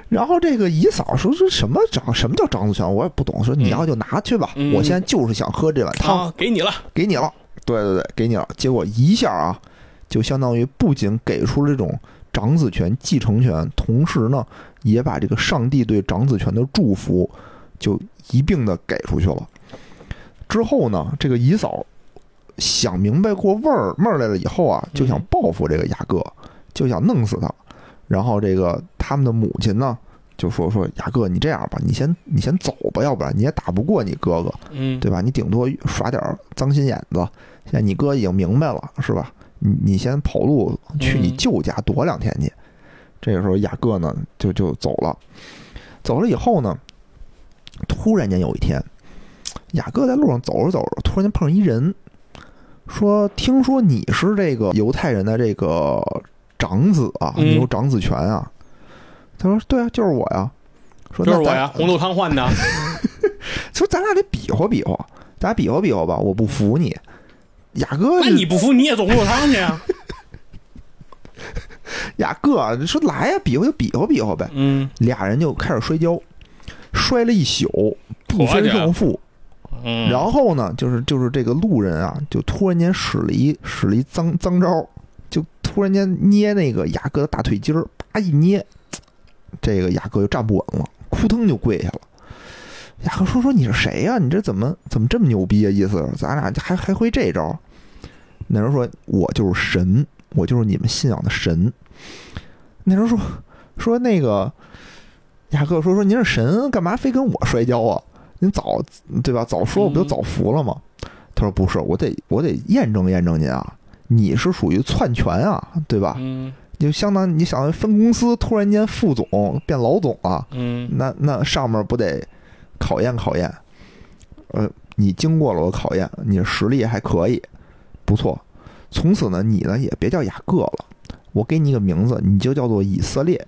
然后这个姨嫂说：“说什么长什么叫长子权？我也不懂。说你要就拿去吧，嗯我现在就是想喝这碗汤，啊，给你了。给你了。对对对，给你了。结果一下啊，就相当于不仅给出了这种长子权、继承权，同时呢，也把这个上帝对长子权的祝福就一并的给出去了。之后呢，这个姨嫂想明白过味儿味儿来了以后啊，就想报复这个雅各，就想弄死他。然后这个他们的母亲呢，就说说雅各，你这样吧，你先你先走吧，要不然你也打不过你哥哥。嗯，对吧？你顶多耍点儿脏心眼子。现在你哥已经明白了，是吧？你你先跑路去你嗯舅家躲两天去。这个时候雅各呢就就走了，走了以后呢，突然间有一天，雅各在路上走着走着，突然间碰上一人，说：“听说你是这个犹太人的这个长子啊，有长子权啊？”他说：“对啊，就是我呀。”说：“那咱就是我呀，红豆汤换的。说咱俩得比划比划，咱俩比划比划吧，我不服你。”雅哥，那你不服你也做红豆汤去啊？雅哥啊说来呀，比划就比划比划呗。嗯俩人就开始摔跤，摔了一宿，不分胜负。嗯，然后呢，就是就是这个路人啊，就突然间使了一使了一脏脏招，就突然间捏那个雅各的大腿筋儿，叭一捏，这个雅各就站不稳了，扑腾就跪下了。雅各说：“说你是谁呀、你这怎么怎么这么牛逼啊？意思咱俩还还会这招？”那人说：“我就是神，我就是你们信仰的神。”那人说：“说那个雅各说说您是神，干嘛非跟我摔跤啊？您早对吧？早说我不就早服了吗？”他说：“不是，我得我得验证验证您啊，你是属于篡权啊，对吧？嗯就相当于你想分公司突然间副总变老总啊，嗯那那上面不得考验考验？呃，你经过了我的考验，你的实力还可以，不错。从此呢，你呢也别叫雅各了，我给你一个名字，你就叫做以色列。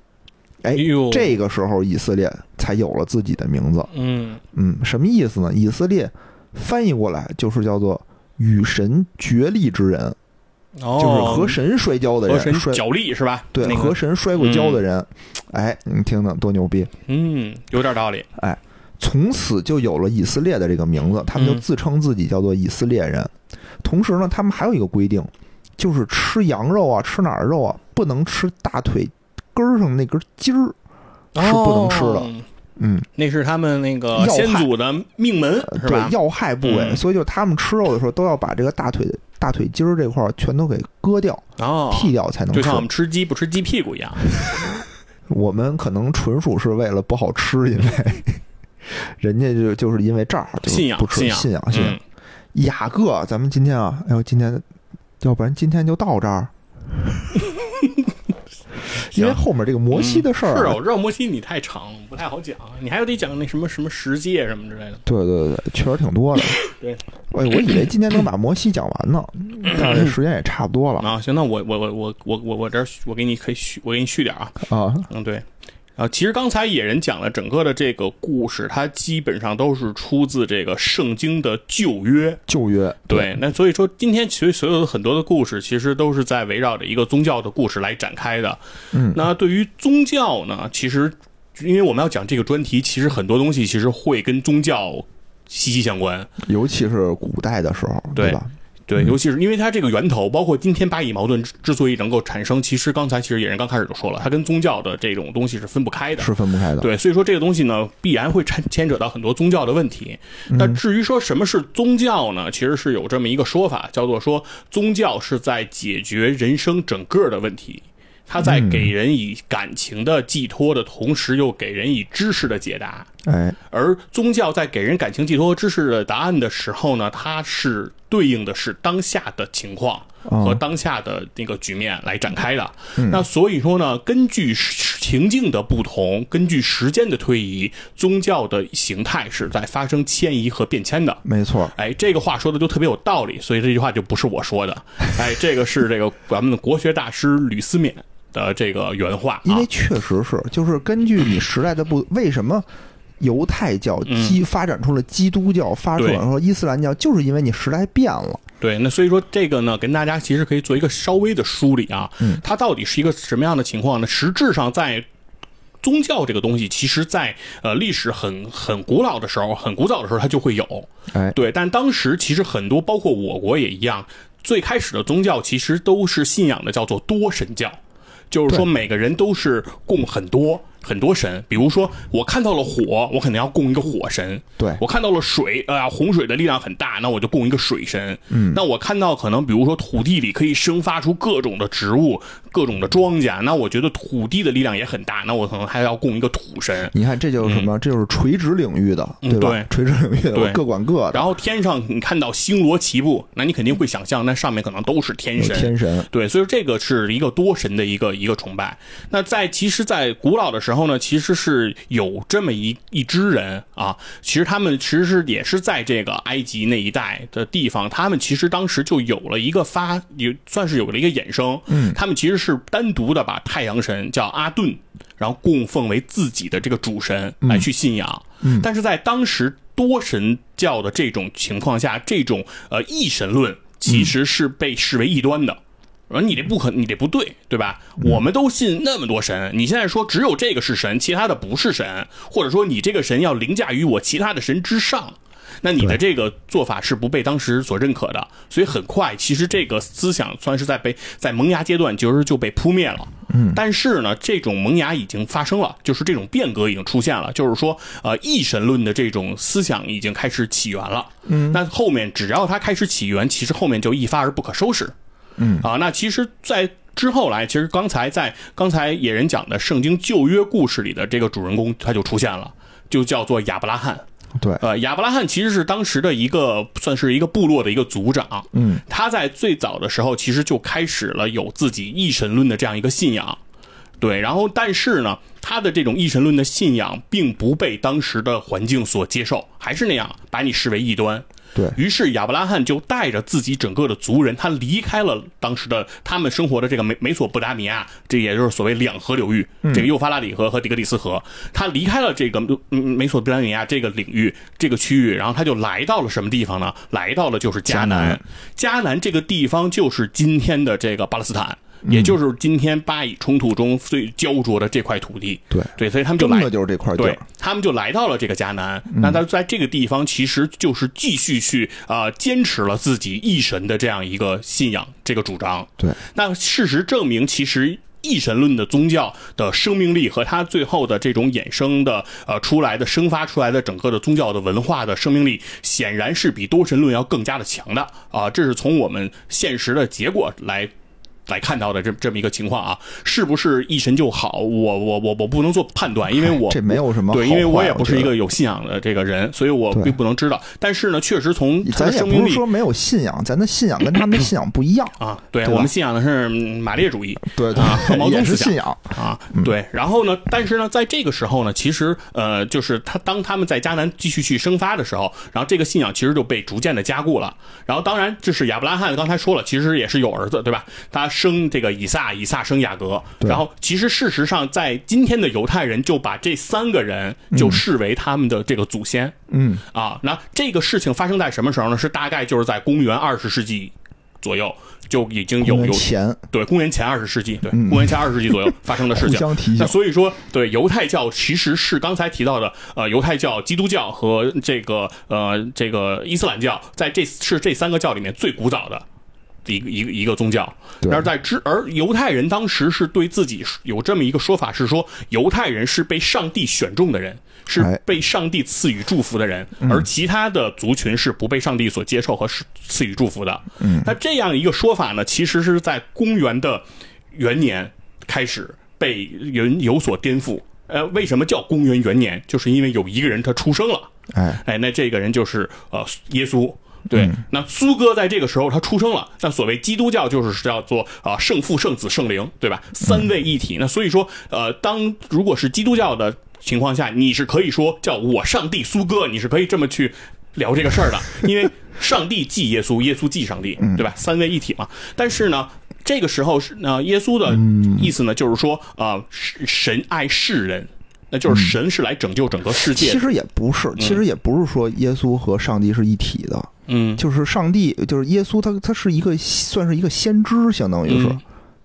哎这个时候以色列才有了自己的名字。嗯嗯，什么意思呢？以色列翻译过来就是叫做与神决力之人，哦，就是和神摔跤的人，摔神角力是吧？对、那个和神摔过跤的人。哎，你听听多牛逼！嗯，有点道理。哎从此就有了以色列的这个名字，他们就嗯自称自己叫做以色列人。同时呢，他们还有一个规定，就是吃羊肉啊，吃哪儿肉啊，不能吃大腿根儿上那根筋儿，是不能吃的。哦嗯，那是他们那个先祖的命门是吧？对要害部位，嗯所以就他们吃肉的时候都要把这个大腿大腿筋儿这块儿全都给割掉、哦，剃掉才能吃就像。我们吃鸡不吃鸡屁股一样。我们可能纯属是为了不好吃，因为 人家就就是因为这儿就信仰不吃信仰信仰信仰嗯。雅各，咱们今天啊，哎呦，今天要不然今天就到这儿，因为后面这个摩西的事儿、是啊，我知道摩西你太长，不太好讲，你还有得讲那什么什么十诫什么之类的。对对对，确实挺多的。对，哎，我以为今天能把摩西讲完呢，但是这时间也差不多了啊，行，那我我我我我我我这儿我给你可以续，我给你续点啊。啊。嗯，对。啊，其实刚才野人讲的整个的这个故事，它基本上都是出自这个圣经的旧约。旧约对，那所以说今天其实所有的很多的故事，其实都是在围绕着一个宗教的故事来展开的。嗯，那对于宗教呢，其实因为我们要讲这个专题，其实很多东西其实会跟宗教息息相关。尤其是古代的时候，对吧？对，尤其是因为它这个源头，包括今天巴以矛盾之之所以能够产生，其实刚才其实野人刚开始就说了，它跟宗教的这种东西是分不开的。是分不开的。对，所以说这个东西呢，必然会牵牵扯到很多宗教的问题。嗯那至于说什么是宗教呢？其实是有这么一个说法，叫做说宗教是在解决人生整个的问题。它在给人以感情的寄托的同时，又给人以知识的解答。哎，而宗教在给人感情寄托和知识的答案的时候呢，它是对应的是当下的情况和当下的那个局面来展开的。那所以说呢，根据情境的不同，根据时间的推移，宗教的形态是在发生迁移和变迁的。没错。哎，这个话说的就特别有道理，所以这句话就不是我说的。哎，这个是这个咱们的国学大师吕思勉的这个原话啊因为。确实是，就是根据你时代的不，为什么犹太教基发展出了基督教，发展出了伊斯兰教，就是因为你时代变了。对，那所以说这个呢，跟大家其实可以做一个稍微的梳理啊。嗯，它到底是一个什么样的情况呢？实质上在。宗教这个东西，其实在呃历史很很古老的时候，很古早的时候，它就会有。哎，对，但当时其实很多，包括我国也一样，最开始的宗教其实都是信仰的叫做多神教，就是说每个人都是供很多很多神。比如说，我看到了火，我可能要供一个火神。对我看到了水，呃，洪水的力量很大，那我就供一个水神。嗯，那我看到可能比如说土地里可以生发出各种的植物，各种的庄稼，那我觉得土地的力量也很大，那我可能还要供一个土神。你看，这就是什么？这就是垂直领域的，对吧？垂直领域的，各管各的。然后天上你看到星罗棋布，那你肯定会想象，那上面可能都是天神。天神，对，所以这个是一个多神的一个一个崇拜。那在其实，在古老的时候呢，其实是有这么一一支人啊，其实他们其实是也是在这个埃及那一带的地方，他们其实当时就有了一个发，也算是有了一个衍生。嗯，他们其实是单独的把太阳神叫阿顿，然后供奉为自己的这个主神来去信仰。嗯，但是在当时多神教的这种情况下，这种呃异神论其实是被视为异端的。说你这不可，你这不对，对吧？我们都信那么多神，你现在说只有这个是神，其他的不是神，或者说你这个神要凌驾于我其他的神之上。那你的这个做法是不被当时所认可的，所以很快，其实这个思想算是在被在萌芽阶段，就是就被扑灭了。嗯，但是呢，这种萌芽已经发生了，就是这种变革已经出现了，就是说，呃，异神论的这种思想已经开始起源了。嗯，那后面只要它开始起源，其实后面就一发而不可收拾。嗯，啊，那其实，在之后来，其实刚才在刚才野人讲的圣经旧约故事里的这个主人公，他就出现了，就叫做亚伯拉罕。对，呃，亚伯拉罕其实是当时的一个算是一个部落的一个族长，嗯，他在最早的时候其实就开始了有自己一神论的这样一个信仰，对，然后但是呢，他的这种一神论的信仰并不被当时的环境所接受，还是那样把你视为异端。对于是，亚伯拉罕就带着自己整个的族人，他离开了当时的他们生活的这个美美索不达米亚，这也就是所谓两河流域，这个幼发拉底河和底格里斯河，他离开了这个美索不达米亚这个领域这个区域，然后他就来到了什么地方呢？来到了就是迦南，迦南这个地方就是今天的这个巴勒斯坦。也就是今天巴以冲突中最焦灼的这块土地，对。对，所以他们就来，就是这块地对，他们就来到了这个迦南。那他在这个地方，其实就是继续去啊，坚持了自己一神的这样一个信仰，这个主张。对，那事实证明，其实一神论的宗教的生命力和它最后的这种衍生的呃出来的生发出来的整个的宗教的文化的生命力，显然是比多神论要更加的强的啊！这是从我们现实的结果来。来看到的这这么一个情况啊，是不是一神就好？我我我我不能做判断，因为我这没有什么对，因为我也不是一个有信仰的这个人，所以我并不能知道。但是呢，确实从咱也不是说没有信仰，咱的信仰跟他们的信仰不一样啊。对我们信仰的是马列主义，对啊，毛泽东思信仰啊。对，然后呢，但是呢，在这个时候呢，其实呃，就是他当他们在迦南继续去生发的时候，然后这个信仰其实就被逐渐的加固了。然后当然，就是亚伯拉罕刚才说了，其实也是有儿子，对吧？他。生这个以撒，以撒生雅各，然后其实事实上，在今天的犹太人就把这三个人就视为他们的这个祖先。嗯啊，那这个事情发生在什么时候呢？是大概就是在公元二十世纪左右就已经有有前对公元前二十世纪对公元前二十世纪左右 发生的事情。那所以说，对犹太教其实是刚才提到的呃犹太教、基督教和这个呃这个伊斯兰教，在这是这三个教里面最古早的。一个一个一个宗教，而在之而犹太人当时是对自己有这么一个说法，是说犹太人是被上帝选中的人，是被上帝赐予祝福的人，而其他的族群是不被上帝所接受和赐予祝福的。嗯，那这样一个说法呢，其实是在公元的元年开始被人有所颠覆。呃，为什么叫公元元年？就是因为有一个人他出生了。哎哎，那这个人就是呃耶稣。对，那苏哥在这个时候他出生了。那所谓基督教就是叫做啊圣父、圣子、圣灵，对吧？三位一体。那所以说，呃，当如果是基督教的情况下，你是可以说叫我上帝苏哥，你是可以这么去聊这个事儿的，因为上帝即耶稣，耶稣即上帝，对吧？三位一体嘛。但是呢，这个时候是那耶稣的意思呢，就是说啊，神爱世人。那就是神是来拯救整个世界。其实也不是，其实也不是说耶稣和上帝是一体的。嗯，就是上帝，就是耶稣，他他是一个算是一个先知，相当于是，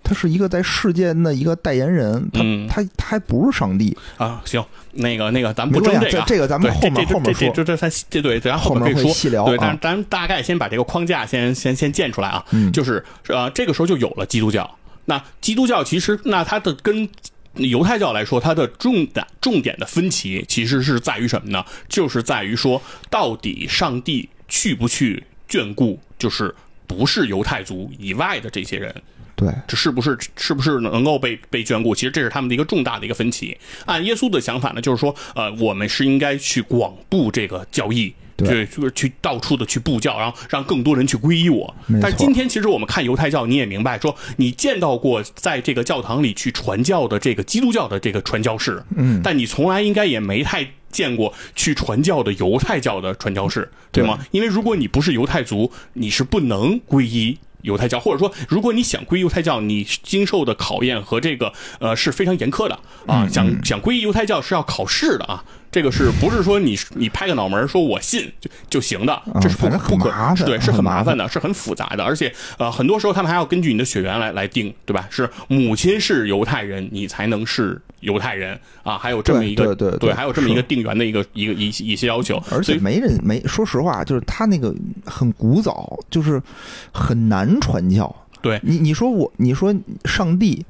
他是一个在世间的一个代言人。他他他还不是上帝啊。行，那个那个，咱们不争这个，这个咱们后面后面说。这这这这对，咱后面可以说细聊。对，但是咱大概先把这个框架先先先建出来啊。就是呃，这个时候就有了基督教。那基督教其实那它的根。犹太教来说，它的重点重点的分歧其实是在于什么呢？就是在于说，到底上帝去不去眷顾，就是不是犹太族以外的这些人，对，这是不是是不是能够被被眷顾？其实这是他们的一个重大的一个分歧。按耶稣的想法呢，就是说，呃，我们是应该去广布这个教义。对，就是去到处的去布教，然后让更多人去皈依我。但是今天其实我们看犹太教，你也明白，说你见到过在这个教堂里去传教的这个基督教的这个传教士，嗯，但你从来应该也没太见过去传教的犹太教的传教士，对吗？因为如果你不是犹太族，你是不能皈依犹太教，或者说如果你想皈依犹太教，你经受的考验和这个呃是非常严苛的啊。想想皈依犹太教是要考试的啊。这个是不是说你你拍个脑门说我信就就行的？这是不不可对，是很麻烦的，是很复杂的，而且呃，很多时候他们还要根据你的血缘来来定，对吧？是母亲是犹太人，你才能是犹太人啊，还有这么一个对对，还有这么一个定员的一个一个一一些要求。而且没人没说实话，就是他那个很古早，就是很难传教。对你你说我你说上帝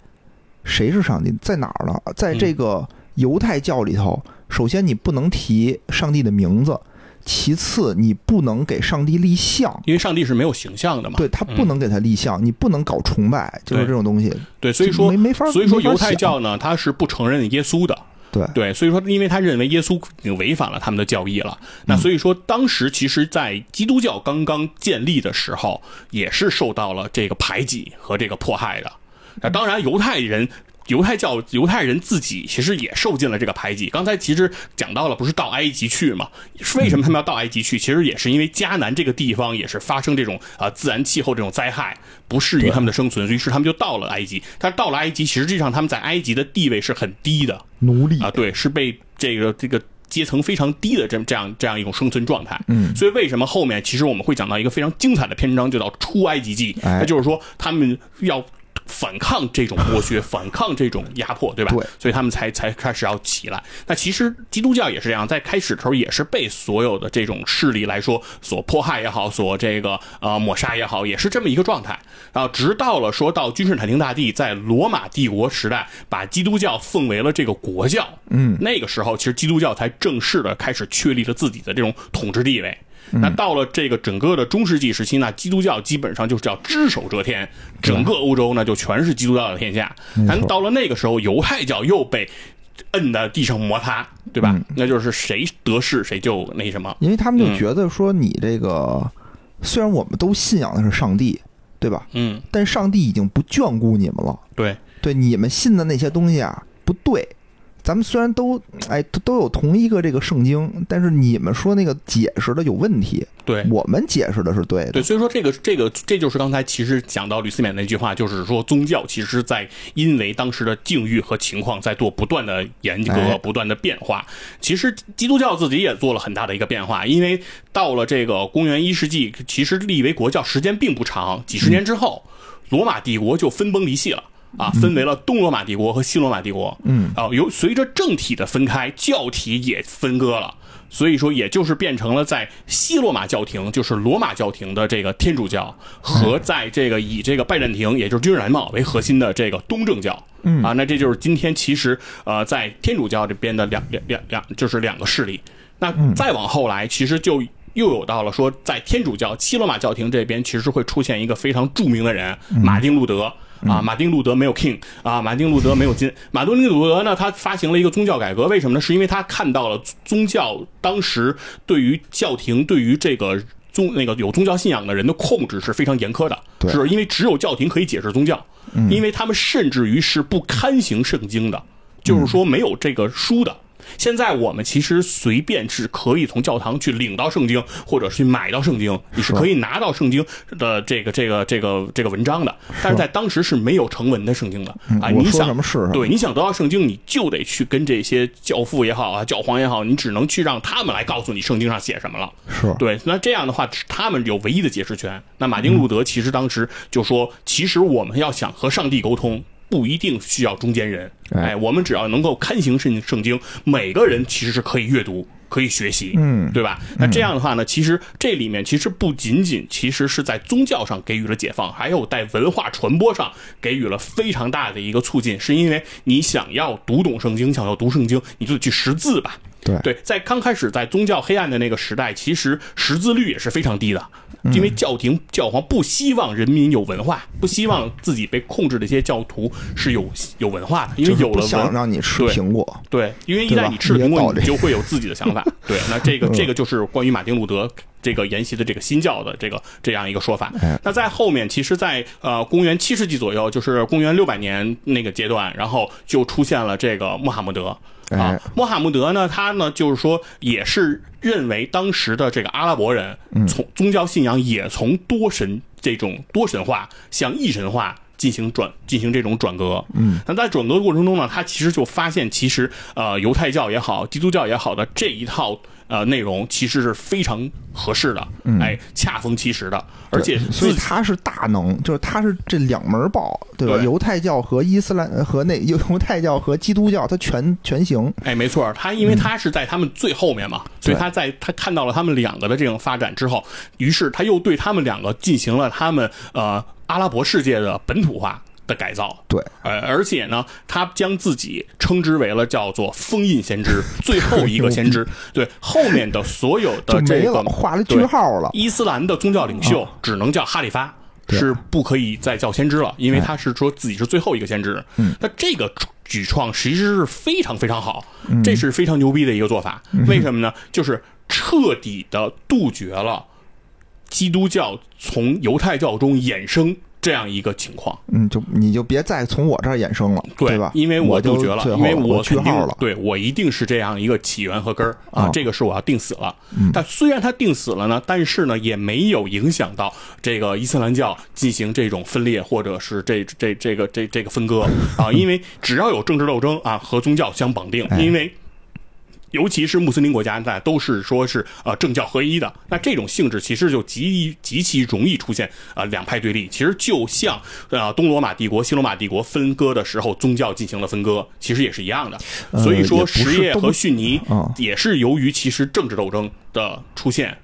谁是上帝在哪儿呢？在这个犹太教里头。首先，你不能提上帝的名字；其次，你不能给上帝立像，因为上帝是没有形象的嘛。对他不能给他立像，你不能搞崇拜，就是这种东西。对，所以说没没法。所以说，犹太教呢，他是不承认耶稣的。对对，所以说，因为他认为耶稣已经违反了他们的教义了。那所以说，当时其实，在基督教刚刚建立的时候，也是受到了这个排挤和这个迫害的。那当然，犹太人。犹太教犹太人自己其实也受尽了这个排挤。刚才其实讲到了，不是到埃及去嘛？为什么他们要到埃及去？其实也是因为迦南这个地方也是发生这种啊自然气候这种灾害，不适于他们的生存，于是他们就到了埃及。但是到了埃及，实际上他们在埃及的地位是很低的，奴隶啊，对，是被这个这个阶层非常低的这这样这样一种生存状态。嗯，所以为什么后面其实我们会讲到一个非常精彩的篇章，就叫出埃及记，那就是说他们要。反抗这种剥削，反抗这种压迫，对吧？对，所以他们才才开始要起来。那其实基督教也是这样，在开始的时候也是被所有的这种势力来说所迫害也好，所这个呃抹杀也好，也是这么一个状态。然后直到了说到君士坦丁大帝在罗马帝国时代把基督教奉为了这个国教，嗯，那个时候其实基督教才正式的开始确立了自己的这种统治地位。那到了这个整个的中世纪时期呢，基督教基本上就是叫只手遮天，整个欧洲呢就全是基督教的天下。但到了那个时候，犹太教又被摁在地上摩擦，对吧？那就是谁得势谁就那什么。因为他们就觉得说，你这个虽然我们都信仰的是上帝，对吧？嗯，但上帝已经不眷顾你们了。对，对，你们信的那些东西啊，不对。咱们虽然都哎都都有同一个这个圣经，但是你们说那个解释的有问题，对我们解释的是对的。对，所以说这个这个这就是刚才其实讲到吕思勉那句话，就是说宗教其实在因为当时的境遇和情况在做不断的严格、不断的变化。其实基督教自己也做了很大的一个变化，因为到了这个公元一世纪，其实立为国教时间并不长，几十年之后，罗马帝国就分崩离析了。啊，分为了东罗马帝国和西罗马帝国。嗯，啊，由随着政体的分开，教体也分割了，所以说也就是变成了在西罗马教廷，就是罗马教廷的这个天主教，和在这个以这个拜占庭，也就是君士坦丁为核心的这个东正教。嗯，啊，那这就是今天其实呃在天主教这边的两两两两就是两个势力。那再往后来，其实就又有到了说，在天主教西罗马教廷这边，其实会出现一个非常著名的人，马丁路德。啊，马丁路德没有 king 啊，马丁路德没有金。马丁路德呢，他发行了一个宗教改革，为什么呢？是因为他看到了宗教当时对于教廷、对于这个宗那个有宗教信仰的人的控制是非常严苛的，是因为只有教廷可以解释宗教，因为他们甚至于是不刊行圣经的，就是说没有这个书的。现在我们其实随便是可以从教堂去领到圣经，或者去买到圣经，你是可以拿到圣经的这个这个这个这个文章的。但是在当时是没有成文的圣经的啊！你想什么是？对，你想得到圣经，你就得去跟这些教父也好啊，教皇也好，你只能去让他们来告诉你圣经上写什么了。是对，那这样的话，他们有唯一的解释权。那马丁路德其实当时就说，其实我们要想和上帝沟通。不一定需要中间人，哎，我们只要能够刊行圣圣经，每个人其实是可以阅读、可以学习，嗯，对吧？那这样的话呢，其实这里面其实不仅仅其实是在宗教上给予了解放，还有在文化传播上给予了非常大的一个促进，是因为你想要读懂圣经，想要读圣经，你就得去识字吧。对对，在刚开始在宗教黑暗的那个时代，其实识字率也是非常低的，因为教廷教皇不希望人民有文化，不希望自己被控制的一些教徒是有有文化的，因为有了想。让你吃对苹果。对，因为一旦你吃了苹果，你就会有自己的想法。对，那这个 嗯这个就是关于马丁路德这个沿袭的这个新教的这个这样一个说法哎。那在后面，其实在，呃公元七世纪左右，就是公元六百年那个阶段，然后就出现了这个穆罕默德。啊哎，穆罕默德呢，他呢就是说，也是认为当时的这个阿拉伯人从宗教信仰也从多神这种多神化向一神化进行转进行这种转革。嗯，那在转革的过程中呢，他其实就发现，其实呃犹太教也好，基督教也好的这一套呃内容其实是非常合适的，哎，恰逢其时的，而且所以他是大能，就是他是这两门报，对吧？对。犹太教和伊斯兰和那犹犹太教和基督教，他全全行。哎，没错，他因为他是在他们最后面嘛，所以他在他看到了他们两个的这种发展之后，于是他又对他们两个进行了他们呃阿拉伯世界的本土化的改造。对，呃，而且呢，他将自己称之为了叫做封印先知，最后一个先知。对，后面的所有的这个画了句号了。伊斯兰的宗教领袖只能叫哈里发，对是不可以再叫先知了，因为他是说自己是最后一个先知。嗯，那这个举创其实是非常非常好，这是非常牛逼的一个做法。为什么呢？就是彻底的杜绝了基督教从犹太教中衍生这样一个情况。嗯，就你就别再从我这儿衍生了，对吧？因为我就杜绝了，因为我句肯定号了。对我一定是这样一个起源和根儿啊啊，这个是我要定死了。但虽然它定死了呢，但是呢也没有影响到这个伊斯兰教进行这种分裂或者是这这这个这这个分割啊，因为只要有政治斗争啊和宗教相绑定，哎因为。尤其是穆斯林国家，那都是说是呃政教合一的，那这种性质其实就极极其容易出现啊、呃两派对立。其实就像呃东罗马帝国、西罗马帝国分割的时候，宗教进行了分割，其实也是一样的。呃所以说，什叶和逊尼啊也是由于其实政治斗争的出现，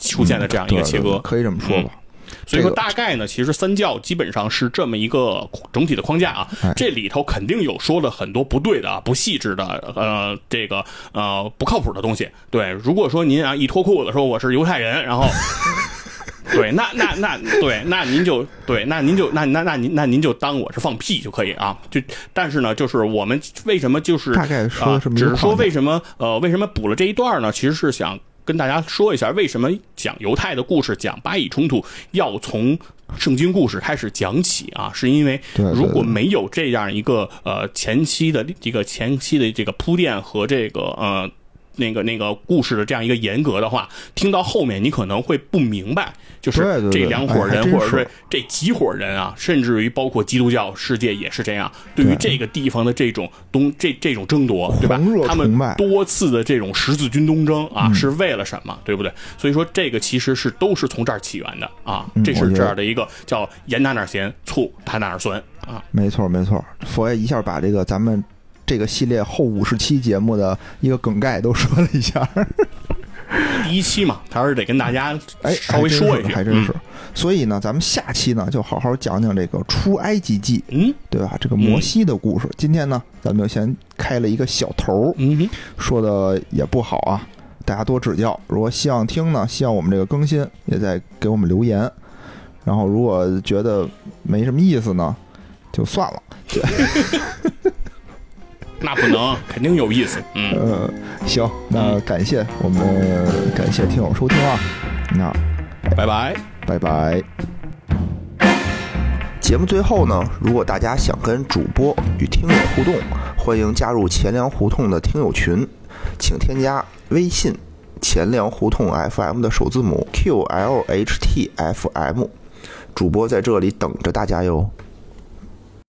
出现的这样一个切割。嗯可以这么说吧。所以说，大概呢，其实三教基本上是这么一个整体的框架啊哎。这里头肯定有说了很多不对的啊、不细致的，呃，这个呃不靠谱的东西。对，如果说您啊一脱裤子说我是犹太人，然后。对，那那那对，那您就对，那您就那那那您那您就当我是放屁就可以啊。就但是呢，就是我们为什么就是大概说啊这么只是说为什么呃为什么补了这一段呢？其实是想跟大家说一下，为什么讲犹太的故事，讲巴以冲突要从圣经故事开始讲起啊？是因为如果没有这样一个呃前期的这个前期的这个铺垫和这个呃。那个那个故事的这样一个严格的话，听到后面你可能会不明白，就是这两伙人，或者是这几伙人啊，甚至于包括基督教世界也是这样，对于这个地方的这种东这这种争夺，对吧？他们多次的这种十字军东征啊，嗯是为了什么？对不对？所以说这个其实是都是从这儿起源的啊，嗯这是这样的一个叫盐哪哪咸，醋打哪哪酸啊。没错没错，佛爷一下把这个咱们这个系列后五十期节目的一个梗概都说了一下。第一期嘛，还是得跟大家哎，稍微说一下，还真是。所以呢，咱们下期呢就好好讲讲这个出埃及记，嗯对吧？这个摩西的故事。今天呢，咱们就先开了一个小头儿，嗯哼，说的也不好啊，大家多指教。如果希望听呢，希望我们这个更新，也在给我们留言。然后如果觉得没什么意思呢，就算了。那不能，肯定有意思。嗯，呃，行，那感谢我们感谢听友收听啊，那拜拜。拜拜。节目最后呢，如果大家想跟主播与听友互动，欢迎加入钱粮胡同的听友群，请添加微信“钱粮胡同 FM” 的首字母 QLHTFM，主播在这里等着大家哟。